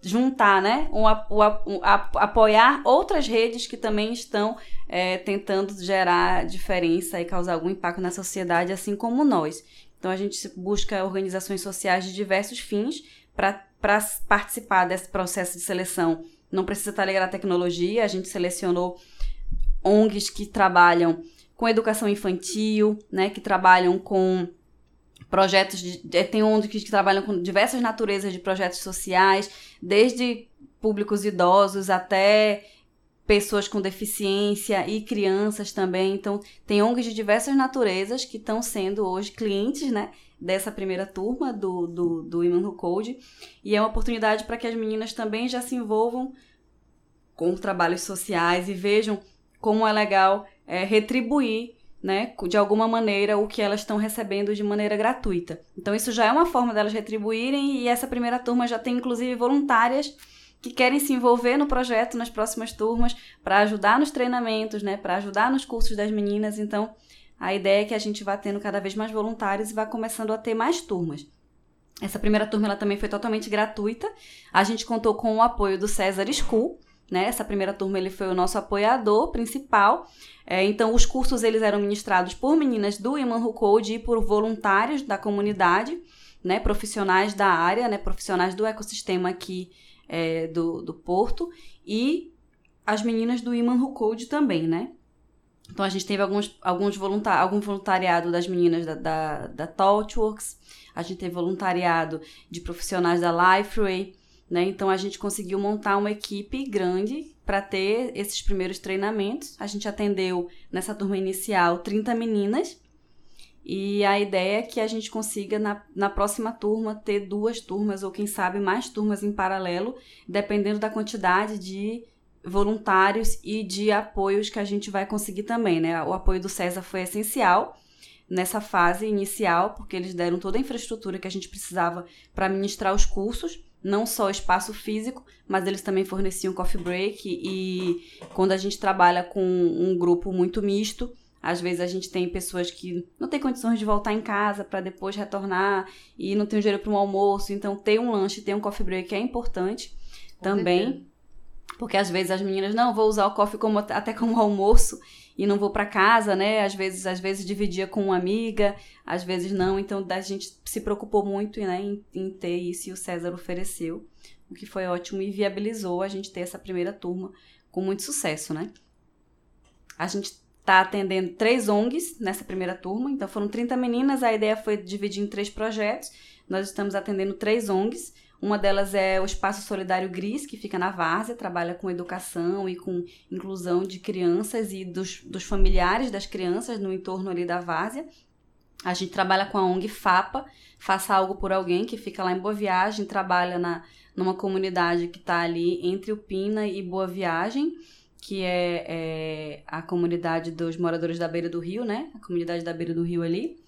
S3: juntar, né? Um, apoiar outras redes que também estão é, tentando gerar diferença e causar algum impacto na sociedade, assim como nós. Então a gente busca organizações sociais de diversos fins para participar desse processo de seleção. Não precisa estar ligado à tecnologia, a gente selecionou ONGs que trabalham com educação infantil, né, que trabalham com projetos de, tem ONGs que trabalham com diversas naturezas de projetos sociais, desde públicos idosos até pessoas com deficiência e crianças também. Então, tem ONGs de diversas naturezas que estão sendo hoje clientes, né? Dessa primeira turma do, do, do Who Code. E é uma oportunidade para que as meninas também já se envolvam com trabalhos sociais e vejam como é legal é, retribuir né, de alguma maneira o que elas estão recebendo de maneira gratuita. Então isso já é uma forma delas retribuírem e essa primeira turma já tem inclusive voluntárias que querem se envolver no projeto nas próximas turmas para ajudar nos treinamentos, né, para ajudar nos cursos das meninas. Então, a ideia é que a gente vá tendo cada vez mais voluntários e vá começando a ter mais turmas. Essa primeira turma ela também foi totalmente gratuita. A gente contou com o apoio do César School, né? Essa primeira turma ele foi o nosso apoiador principal. É, então, os cursos eles eram ministrados por meninas do Iman Code e por voluntários da comunidade, né? Profissionais da área, né? Profissionais do ecossistema aqui é, do, do Porto e as meninas do Iman Who Code também, né? Então a gente teve alguns, alguns voluntar, algum voluntariado das meninas da, da, da Thoughtworks, a gente teve voluntariado de profissionais da Lifeway, né? Então a gente conseguiu montar uma equipe grande para ter esses primeiros treinamentos. A gente atendeu nessa turma inicial 30 meninas E a ideia é que a gente consiga, na, na próxima turma, ter duas turmas, ou quem sabe mais turmas em paralelo, dependendo da quantidade de voluntários e de apoios que a gente vai conseguir também, né? O apoio do César foi essencial nessa fase inicial, porque eles deram toda a infraestrutura que a gente precisava para ministrar os cursos, não só espaço físico, mas eles também forneciam coffee break e quando a gente trabalha com um grupo muito misto, às vezes a gente tem pessoas que não têm condições de voltar em casa para depois retornar e não tem dinheiro para um almoço, então ter um lanche, ter um coffee break é importante com também. Certeza. Porque às vezes as meninas, não, vou usar o coffee como, até como almoço e não vou para casa, né? Às vezes, às vezes dividia com uma amiga, às vezes não. Então a gente se preocupou muito né, em, em ter isso e o César ofereceu, o que foi ótimo e viabilizou a gente ter essa primeira turma com muito sucesso, né? A gente está atendendo três ONGs nessa primeira turma, então foram 30 meninas, a ideia foi dividir em três projetos. Nós estamos atendendo três ONGs. Uma delas é o Espaço Solidário Gris, que fica na Várzea, trabalha com educação e com inclusão de crianças e dos, dos familiares das crianças no entorno ali da Várzea. A gente trabalha com a ONG FAPA, Faça Algo por Alguém, que fica lá em Boa Viagem, trabalha na, numa comunidade que está ali entre o Pina e Boa Viagem, que é, é a comunidade dos moradores da beira do rio, né? A comunidade da beira do rio ali.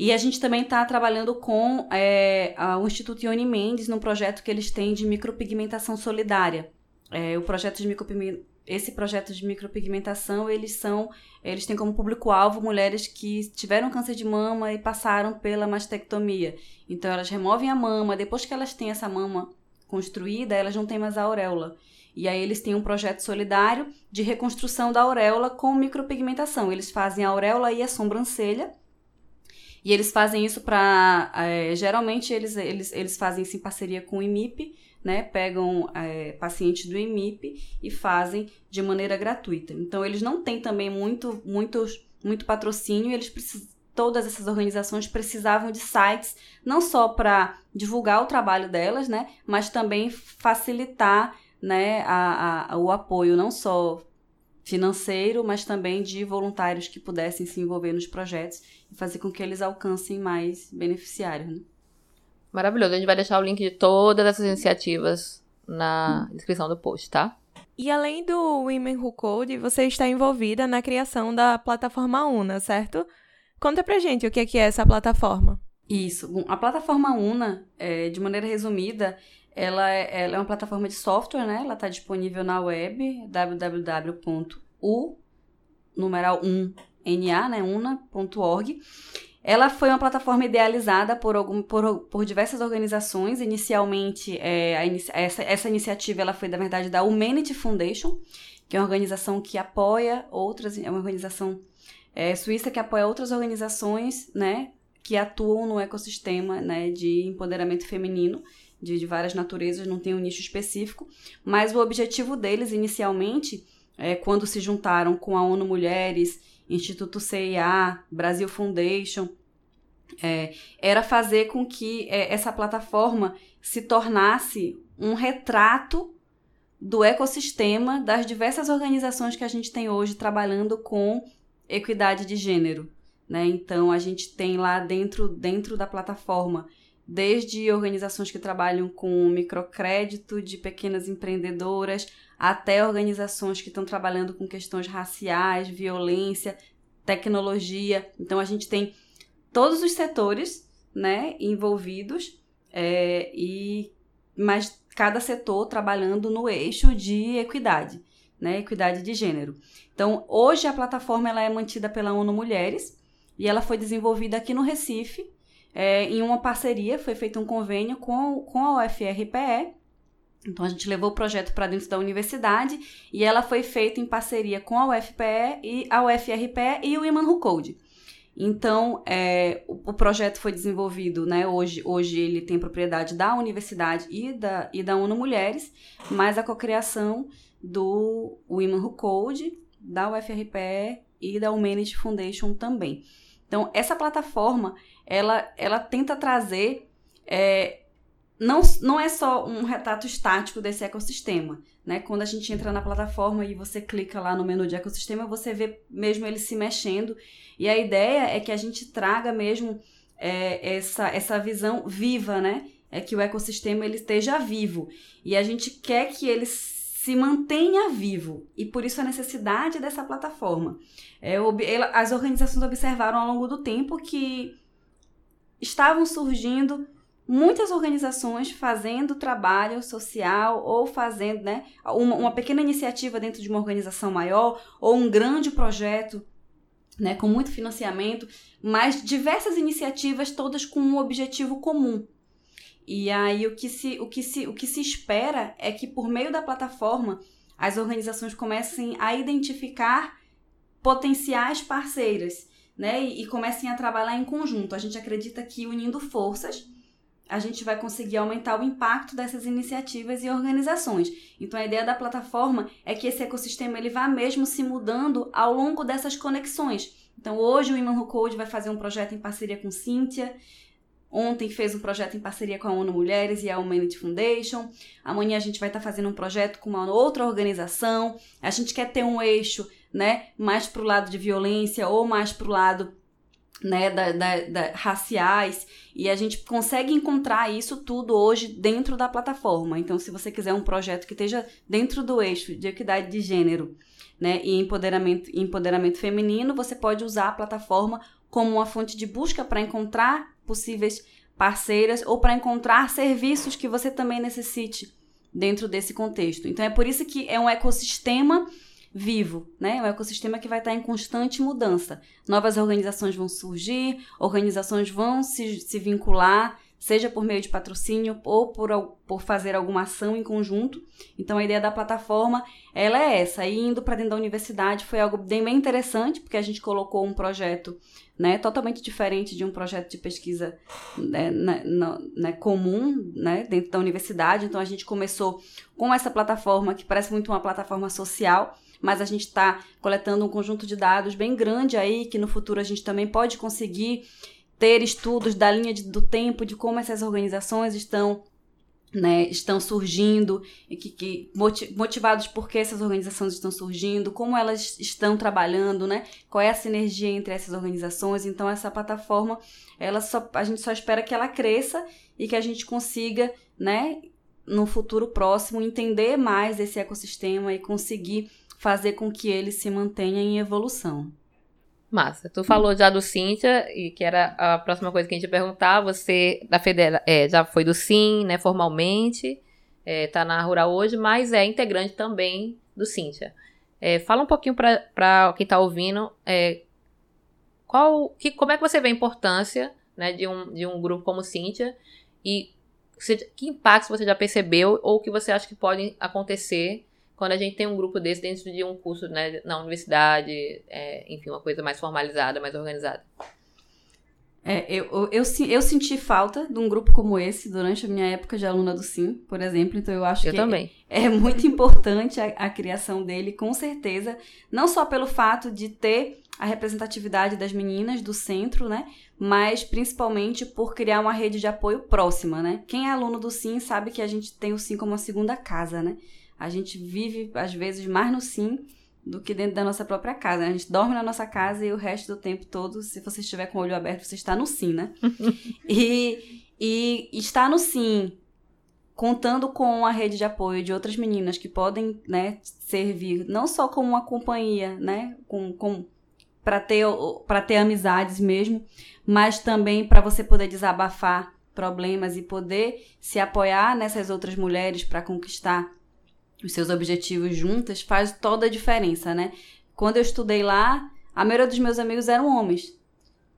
S3: E a gente também está trabalhando com é, a, o Instituto Ione Mendes num projeto que eles têm de micropigmentação solidária. É, o projeto de micropigmentação esse projeto de micropigmentação, eles são, eles têm como público-alvo mulheres que tiveram câncer de mama e passaram pela mastectomia. Então elas removem a mama, depois que elas têm essa mama construída, elas não têm mais a auréola. E aí eles têm um projeto solidário de reconstrução da auréola com micropigmentação. Eles fazem a auréola e a sobrancelha e eles fazem isso para. É, geralmente eles, eles, eles fazem isso em parceria com o IMIP, né? Pegam é, pacientes do IMIP e fazem de maneira gratuita. Então eles não têm também muito, muito, muito patrocínio, eles precisam. Todas essas organizações precisavam de sites, não só para divulgar o trabalho delas, né, mas também facilitar né, a, a, o apoio, não só financeiro, mas também de voluntários que pudessem se envolver nos projetos e fazer com que eles alcancem mais beneficiários. Né?
S1: Maravilhoso. A gente vai deixar o link de todas essas iniciativas na descrição do post, tá?
S2: E além do Women Who Code, você está envolvida na criação da plataforma UNA, certo? Conta pra gente o que é, que é essa plataforma.
S3: Isso. Bom, a plataforma UNA, é, de maneira resumida, ela é, ela é uma plataforma de software, né? Ela está disponível na web www.u numeral 1 na, né, una.org. Ela foi uma plataforma idealizada por, algum, por, por diversas organizações. Inicialmente, é, essa, essa iniciativa ela foi, na verdade, da Humanity Foundation, que é uma organização que apoia outras, é uma organização é, suíça que apoia outras organizações, né, que atuam no ecossistema, né, de empoderamento feminino de, de várias naturezas, não tem um nicho específico, mas o objetivo deles inicialmente, é, quando se juntaram com a ONU Mulheres, Instituto CIA, Brasil Foundation, é, era fazer com que é, essa plataforma se tornasse um retrato do ecossistema das diversas organizações que a gente tem hoje trabalhando com equidade de gênero. Né? Então, a gente tem lá dentro, dentro da plataforma desde organizações que trabalham com microcrédito de pequenas empreendedoras até organizações que estão trabalhando com questões raciais, violência, tecnologia. Então a gente tem todos os setores, né, envolvidos é, e mas cada setor trabalhando no eixo de equidade, né, equidade de gênero. Então hoje a plataforma ela é mantida pela ONU Mulheres e ela foi desenvolvida aqui no Recife é, em uma parceria, foi feito um convênio com, com a UFRPE. Então a gente levou o projeto para dentro da universidade e ela foi feita em parceria com a UFPE e a UFRPE e o Iman Code. Então, é, o, o, projeto foi desenvolvido, né? Hoje, hoje ele tem propriedade da universidade e da, e da ONU Mulheres, mas a cocriação do Women Who Code, da UFRPE e da Humanity Foundation também. Então, essa plataforma, ela, ela tenta trazer é, não, não é só um retrato estático desse ecossistema. Né? Quando a gente entra na plataforma e você clica lá no menu de ecossistema, você vê mesmo ele se mexendo. E a ideia é que a gente traga mesmo é, essa, essa visão viva, né? É que o ecossistema ele esteja vivo. E a gente quer que ele se mantenha vivo. E por isso a necessidade dessa plataforma. É, as organizações observaram ao longo do tempo que estavam surgindo muitas organizações fazendo trabalho social ou fazendo né, uma, uma, pequena iniciativa dentro de uma organização maior ou um grande projeto né, com muito financiamento, mas diversas iniciativas todas com um objetivo comum. E aí o que se, o que se, o que se espera é que por meio da plataforma as organizações comecem a identificar potenciais parceiras né, e, e comecem a trabalhar em conjunto. A gente acredita que unindo forças a gente vai conseguir aumentar o impacto dessas iniciativas e organizações. Então a ideia da plataforma é que esse ecossistema ele vá mesmo se mudando ao longo dessas conexões. Então hoje o Iman Code vai fazer um projeto em parceria com Cíntia. Ontem fez um projeto em parceria com a ONU Mulheres e a Humanity Foundation. Amanhã a gente vai estar fazendo um projeto com uma outra organização. A gente quer ter um eixo, né, mais para o lado de violência ou mais para o lado né, da, da, da, raciais, e a gente consegue encontrar isso tudo hoje dentro da plataforma. Então, se você quiser um projeto que esteja dentro do eixo de equidade de gênero né, e empoderamento, empoderamento feminino, você pode usar a plataforma como uma fonte de busca para encontrar possíveis parceiras ou para encontrar serviços que você também necessite dentro desse contexto. Então, é por isso que é um ecossistema vivo, né? É um ecossistema que vai estar em constante mudança. Novas organizações vão surgir, organizações vão se, se vincular, seja por meio de patrocínio ou por, por fazer alguma ação em conjunto. Então a ideia da plataforma ela é essa. E indo para dentro da universidade foi algo bem, bem interessante, porque a gente colocou um projeto né, totalmente diferente de um projeto de pesquisa né, na, na, né, comum né, dentro da universidade. Então a gente começou com essa plataforma que parece muito uma plataforma social mas a gente está coletando um conjunto de dados bem grande aí, que no futuro a gente também pode conseguir ter estudos da linha de, do tempo de como essas organizações estão né, estão surgindo e que, que motivados por que essas organizações estão surgindo, como elas estão trabalhando, né? Qual é a sinergia entre essas organizações? Então essa plataforma, ela só a gente só espera que ela cresça e que a gente consiga, né, no futuro próximo entender mais esse ecossistema e conseguir fazer com que ele se mantenha em evolução.
S1: Massa. Tu falou já do Cíntia, e que era a próxima coisa que a gente ia perguntar. Você da Federa, é, já foi do Sim, né, formalmente, é, tá na Rural hoje, mas é integrante também do Cíntia. É, fala um pouquinho para quem está ouvindo, é, qual, que, como é que você vê a importância né, de, um, de um grupo como Cíntia e que impactos você já percebeu ou que você acha que podem acontecer quando a gente tem um grupo desse dentro de um curso né, na universidade, é, enfim, uma coisa mais formalizada, mais organizada.
S3: É, eu, eu, eu, eu, senti falta de um grupo como esse durante a minha época de aluna do SIM, por exemplo, então eu acho
S1: eu
S3: que
S1: também.
S3: É, é muito importante a, a, criação dele, com certeza, não só pelo fato de ter a representatividade das meninas do centro, né, mas principalmente por criar uma rede de apoio próxima, né. Quem é aluno do SIM sabe que a gente tem o SIM como uma segunda casa, né. A gente vive, às vezes, mais no sim do que dentro da nossa própria casa. Né? A gente dorme na nossa casa e o resto do tempo todo, se você estiver com o olho aberto, você está no sim, né? e, e estar no sim, contando com a rede de apoio de outras meninas que podem né, servir não só como uma companhia, né? Com, com, para ter, ter amizades mesmo, mas também para você poder desabafar problemas e poder se apoiar nessas outras mulheres para conquistar os seus objetivos juntas, faz toda a diferença, né? Quando eu estudei lá, a maioria dos meus amigos eram homens.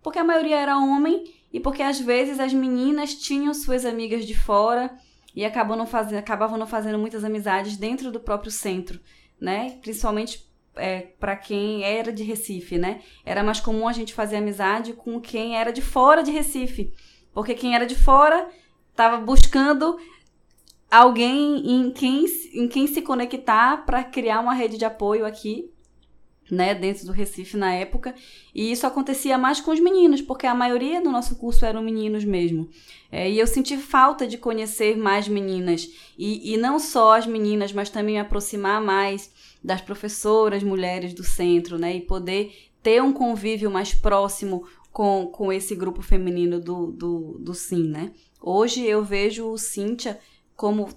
S3: Porque a maioria era homem e porque às vezes as meninas tinham suas amigas de fora e acabavam não fazendo, acabavam não fazendo muitas amizades dentro do próprio centro, né? Principalmente é, para quem era de Recife, né? Era mais comum a gente fazer amizade com quem era de fora de Recife. Porque quem era de fora estava buscando alguém em quem, em quem se conectar para criar uma rede de apoio aqui. né, dentro do Recife na época, e isso acontecia mais com os meninos, porque a maioria do nosso curso eram meninos mesmo. É, e eu senti falta de conhecer mais meninas, e, e não só as meninas, mas também me aproximar mais das professoras mulheres do centro, né, e poder ter um convívio mais próximo com, com esse grupo feminino do, do, do SIM, né. Hoje eu vejo o Cíntia como,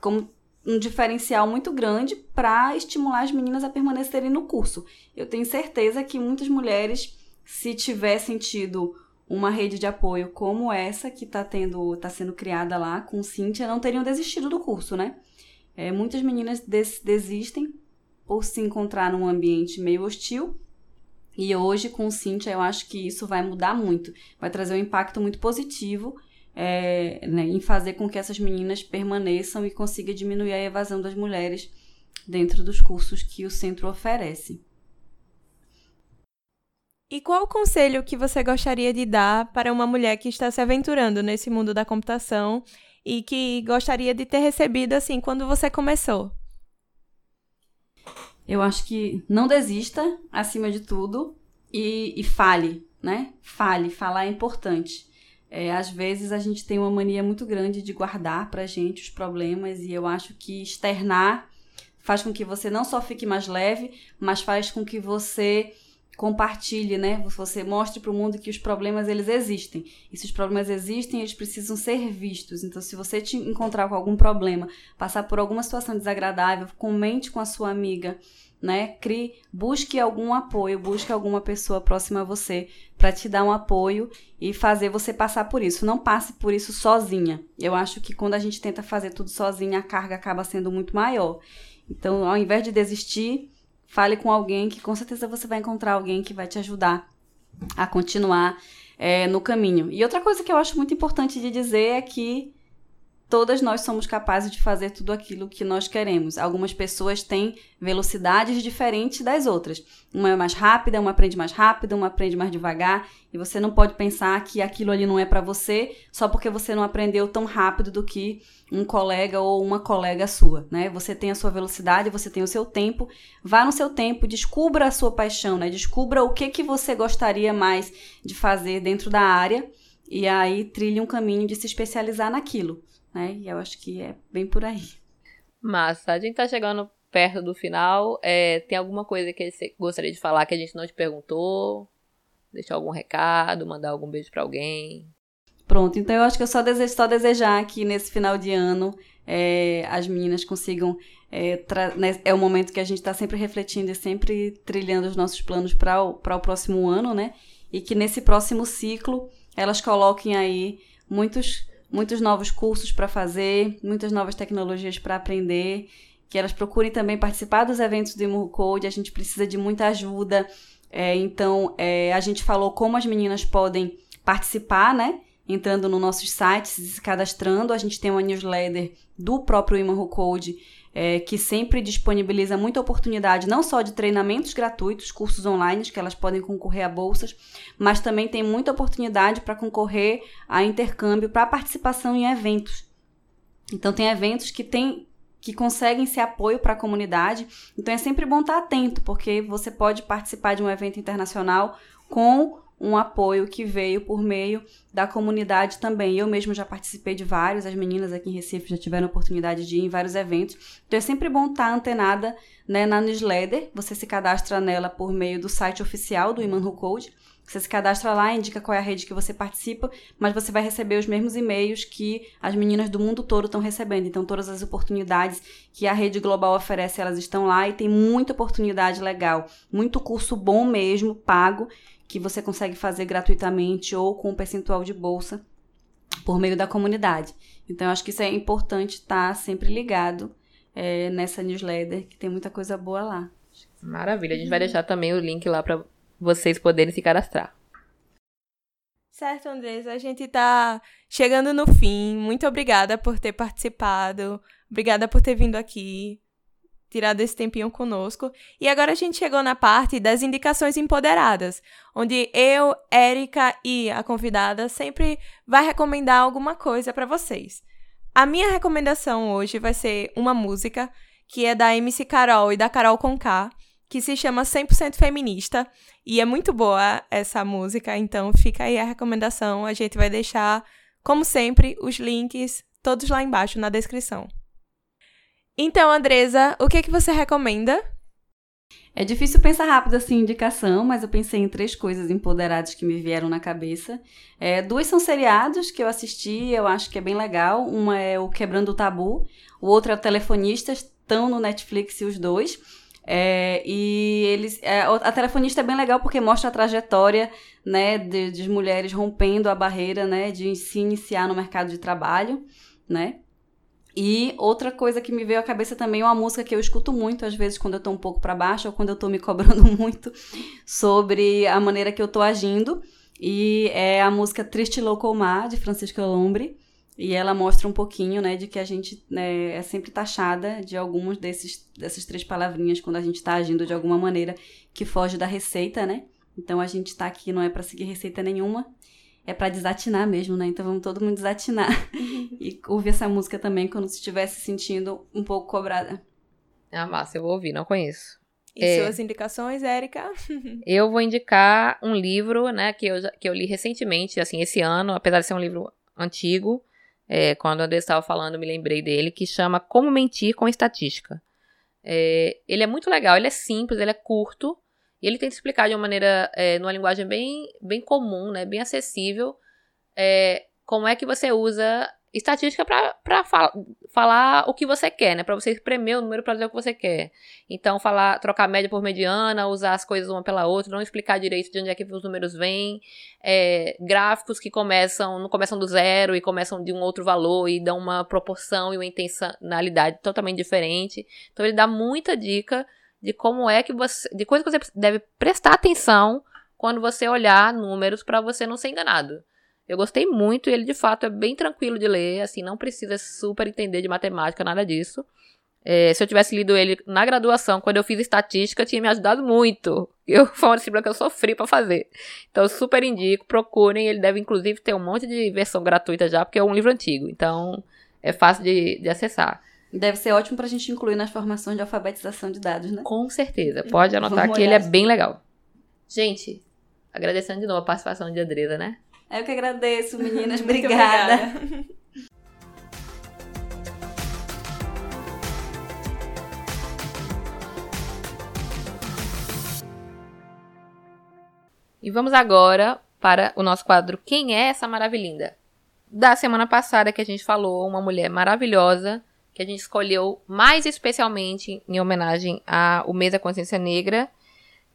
S3: como um diferencial muito grande para estimular as meninas a permanecerem no curso. Eu tenho certeza que muitas mulheres, se tivessem tido uma rede de apoio como essa que está tendo, tá sendo criada lá com Cíntia, não teriam desistido do curso, né? É, muitas meninas des desistem por se encontrar num ambiente meio hostil. E hoje, com Cíntia, eu acho que isso vai mudar muito. Vai trazer um impacto muito positivo é, né, em fazer com que essas meninas permaneçam e consiga diminuir a evasão das mulheres dentro dos cursos que o centro oferece.
S2: E qual o conselho que você gostaria de dar para uma mulher que está se aventurando nesse mundo da computação e que gostaria de ter recebido assim quando você começou?
S3: Eu acho que não desista, acima de tudo, e, e fale, né? Fale, falar é importante. É, às vezes a gente tem uma mania muito grande de guardar pra gente os problemas e eu acho que externar faz com que você não só fique mais leve, mas faz com que você compartilhe, né? Você mostre para o mundo que os problemas eles existem. E se os problemas existem, eles precisam ser vistos. Então, se você te encontrar com algum problema, passar por alguma situação desagradável, comente com a sua amiga, né? Crie, busque algum apoio, busque alguma pessoa próxima a você para te dar um apoio e fazer você passar por isso. Não passe por isso sozinha. Eu acho que quando a gente tenta fazer tudo sozinha, a carga acaba sendo muito maior. Então, ao invés de desistir, fale com alguém que com certeza você vai encontrar alguém que vai te ajudar a continuar é, no caminho. E outra coisa que eu acho muito importante de dizer é que todas nós somos capazes de fazer tudo aquilo que nós queremos. Algumas pessoas têm velocidades diferentes das outras. Uma é mais rápida, uma aprende mais rápido, uma aprende mais devagar, e você não pode pensar que aquilo ali não é para você só porque você não aprendeu tão rápido do que um colega ou uma colega sua, né? Você tem a sua velocidade, você tem o seu tempo, vá no seu tempo, descubra a sua paixão, né? Descubra o que que você gostaria mais de fazer dentro da área e aí trilhe um caminho de se especializar naquilo né? E eu acho que é bem por aí.
S1: Massa. A gente tá chegando perto do final. É, tem alguma coisa que você gostaria de falar que a gente não te perguntou? Deixar algum recado, mandar algum beijo para alguém?
S3: Pronto, então eu acho que eu só desejo só desejar que nesse final de ano é, as meninas consigam. É, né, é o momento que a gente está sempre refletindo e sempre trilhando os nossos planos para o, o próximo ano, né? E que nesse próximo ciclo elas coloquem aí muitos muitos novos cursos para fazer, muitas novas tecnologias para aprender, que elas procurem também participar dos eventos do Imur Code, a gente precisa de muita ajuda. É, então, é, a gente falou como as meninas podem participar, né? Entrando no nossos sites se cadastrando. A gente tem uma newsletter do próprio Imanhu Code é, que sempre disponibiliza muita oportunidade, não só de treinamentos gratuitos, cursos online, que elas podem concorrer a bolsas, mas também tem muita oportunidade para concorrer a intercâmbio, para participação em eventos. Então, tem eventos que tem, que conseguem ser apoio para a comunidade. Então é sempre bom estar atento, porque você pode participar de um evento internacional com um apoio que veio por meio da comunidade também. Eu mesmo já participei de vários, as meninas aqui em Recife já tiveram a oportunidade de ir em vários eventos. Então é sempre bom estar antenada né, na newsletter. Você se cadastra nela por meio do site oficial do Imanhu Code. Você se cadastra lá, indica qual é a rede que você participa, mas você vai receber os mesmos e-mails que as meninas do mundo todo estão recebendo. Então, todas as oportunidades que a rede global oferece, elas estão lá e tem muita oportunidade legal, muito curso bom mesmo, pago, que você consegue fazer gratuitamente ou com um percentual de bolsa por meio da comunidade. Então, eu acho que isso é importante estar sempre ligado é, nessa newsletter, que tem muita coisa boa lá.
S1: Maravilha. A gente vai deixar também o link lá para vocês poderem se cadastrar.
S2: Certo, Andresa. A gente está chegando no fim. Muito obrigada por ter participado. Obrigada por ter vindo aqui tirado esse tempinho conosco. E agora a gente chegou na parte das indicações empoderadas, onde eu, Érica e a convidada sempre vai recomendar alguma coisa para vocês. A minha recomendação hoje vai ser uma música que é da MC Carol e da Carol Conká, que se chama 100% Feminista. E é muito boa essa música, então fica aí a recomendação. A gente vai deixar, como sempre, os links todos lá embaixo na descrição. Então, Andresa, o que é que você recomenda?
S3: É difícil pensar rápido assim indicação, mas eu pensei em três coisas empoderadas que me vieram na cabeça. É, duas são seriados que eu assisti, eu acho que é bem legal. Uma é o Quebrando o Tabu, o outro é o Telefonista, estão no Netflix os dois. É, e eles, é, a telefonista é bem legal porque mostra a trajetória né, de, de mulheres rompendo a barreira né, de se iniciar no mercado de trabalho, né? E outra coisa que me veio à cabeça também é uma música que eu escuto muito, às vezes, quando eu tô um pouco para baixo ou quando eu tô me cobrando muito sobre a maneira que eu tô agindo. E é a música Triste Louco Mar, de Francisco Lombre. E ela mostra um pouquinho, né, de que a gente né, é sempre taxada de algumas desses, dessas três palavrinhas quando a gente está agindo de alguma maneira que foge da receita, né? Então a gente está aqui não é para seguir receita nenhuma, é para desatinar mesmo, né? Então vamos todo mundo desatinar. Uhum. e ouvir essa música também quando se estivesse sentindo um pouco cobrada.
S1: Ah, massa, eu vou ouvir, não conheço.
S2: E é, suas indicações, Érica?
S1: eu vou indicar um livro, né, que eu, que eu li recentemente, assim, esse ano, apesar de ser um livro antigo, é, quando o André estava falando, me lembrei dele, que chama Como Mentir com Estatística. É, ele é muito legal, ele é simples, ele é curto, e ele tenta explicar de uma maneira, é, numa linguagem bem, bem comum, né, bem acessível, é, como é que você usa estatística para fal falar o que você quer, né? Para você espremer o número para dizer o que você quer. Então, falar, trocar média por mediana, usar as coisas uma pela outra, não explicar direito de onde é que os números vêm, é, gráficos que começam, não começam do zero e começam de um outro valor e dão uma proporção e uma intencionalidade totalmente diferente. Então, ele dá muita dica de como é que você, de coisas que você deve prestar atenção quando você olhar números para você não ser enganado. Eu gostei muito e ele de fato é bem tranquilo de ler, assim, não precisa super entender de matemática, nada disso. É, se eu tivesse lido ele na graduação, quando eu fiz estatística, tinha me ajudado muito. Eu, foi uma disciplina que eu sofri para fazer. Então, super indico, procurem. Ele deve, inclusive, ter um monte de versão gratuita já, porque é um livro antigo. Então, é fácil de, de acessar.
S3: Deve ser ótimo para a gente incluir nas formações de alfabetização de dados, né?
S1: Com certeza. Pode anotar que ele é bem legal. Gente, agradecendo de novo a participação de Andresa, né?
S3: Eu que agradeço, meninas. obrigada. obrigada.
S1: E vamos agora para o nosso quadro Quem é essa maravilhinda? Da semana passada que a gente falou, uma mulher maravilhosa que a gente escolheu mais especialmente em homenagem ao mês da consciência negra,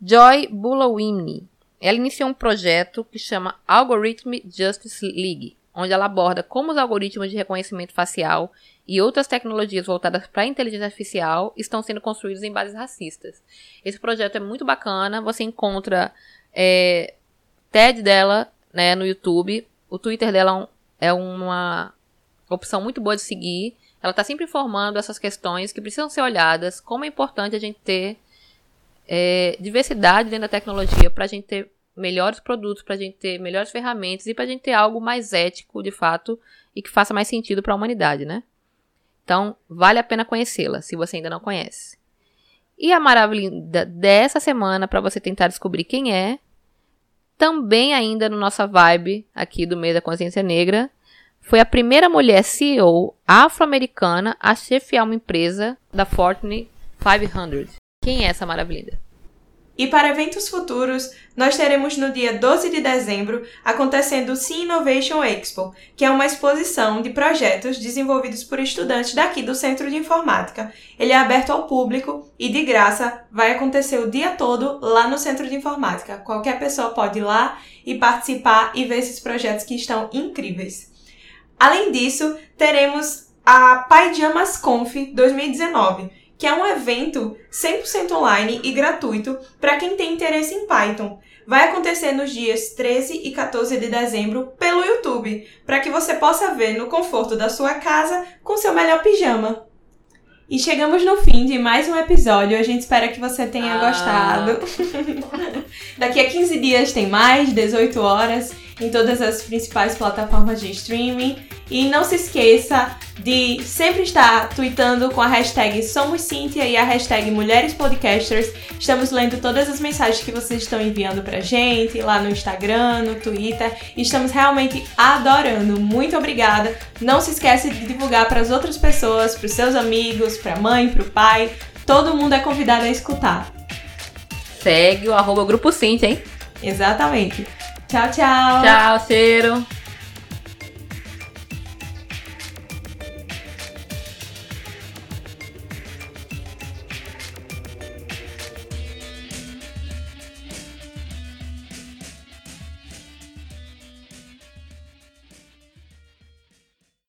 S1: Joy Bulawimni. Ela iniciou um projeto que chama Algorithm Justice League, onde ela aborda como os algoritmos de reconhecimento facial e outras tecnologias voltadas para a inteligência artificial estão sendo construídos em bases racistas. Esse projeto é muito bacana, você encontra é, TED dela né, no YouTube, o Twitter dela é uma opção muito boa de seguir. Ela está sempre informando essas questões que precisam ser olhadas, como é importante a gente ter é, diversidade dentro da tecnologia para a gente ter melhores produtos, para a gente ter melhores ferramentas e para a gente ter algo mais ético, de fato, e que faça mais sentido para a humanidade, né? Então, vale a pena conhecê-la, se você ainda não conhece. E a maravilha dessa semana, para você tentar descobrir quem é, também ainda no nossa vibe aqui do mês da consciência negra, foi a primeira mulher CEO afro-americana a chefiar uma empresa da Fortune 500. Quem é essa maravilha?
S2: E para eventos futuros, nós teremos no dia 12 de dezembro acontecendo o Sea Innovation Expo, que é uma exposição de projetos desenvolvidos por estudantes daqui do Centro de Informática. Ele é aberto ao público e de graça vai acontecer o dia todo lá no Centro de Informática. Qualquer pessoa pode ir lá e participar e ver esses projetos que estão incríveis. Além disso, teremos a Pyjamas Conf 2019, que é um evento 100% online e gratuito para quem tem interesse em Python. Vai acontecer nos dias 13 e 14 de dezembro pelo YouTube, para que você possa ver no conforto da sua casa com seu melhor pijama. E chegamos no fim de mais um episódio. A gente espera que você tenha ah. gostado. Daqui a 15 dias tem mais, 18 horas. Em todas as principais plataformas de streaming. E não se esqueça de sempre estar tweetando com a hashtag Somos Cíntia e a hashtag Mulheres Podcasters. Estamos lendo todas as mensagens que vocês estão enviando pra gente lá no Instagram, no Twitter. Estamos realmente adorando. Muito obrigada. Não se esqueça de divulgar para as outras pessoas, para os seus amigos, para a mãe, para o pai. Todo mundo é convidado a escutar.
S1: Segue o arroba Grupo Cintia, hein?
S2: Exatamente. Tchau, tchau.
S1: Tchau, cheiro.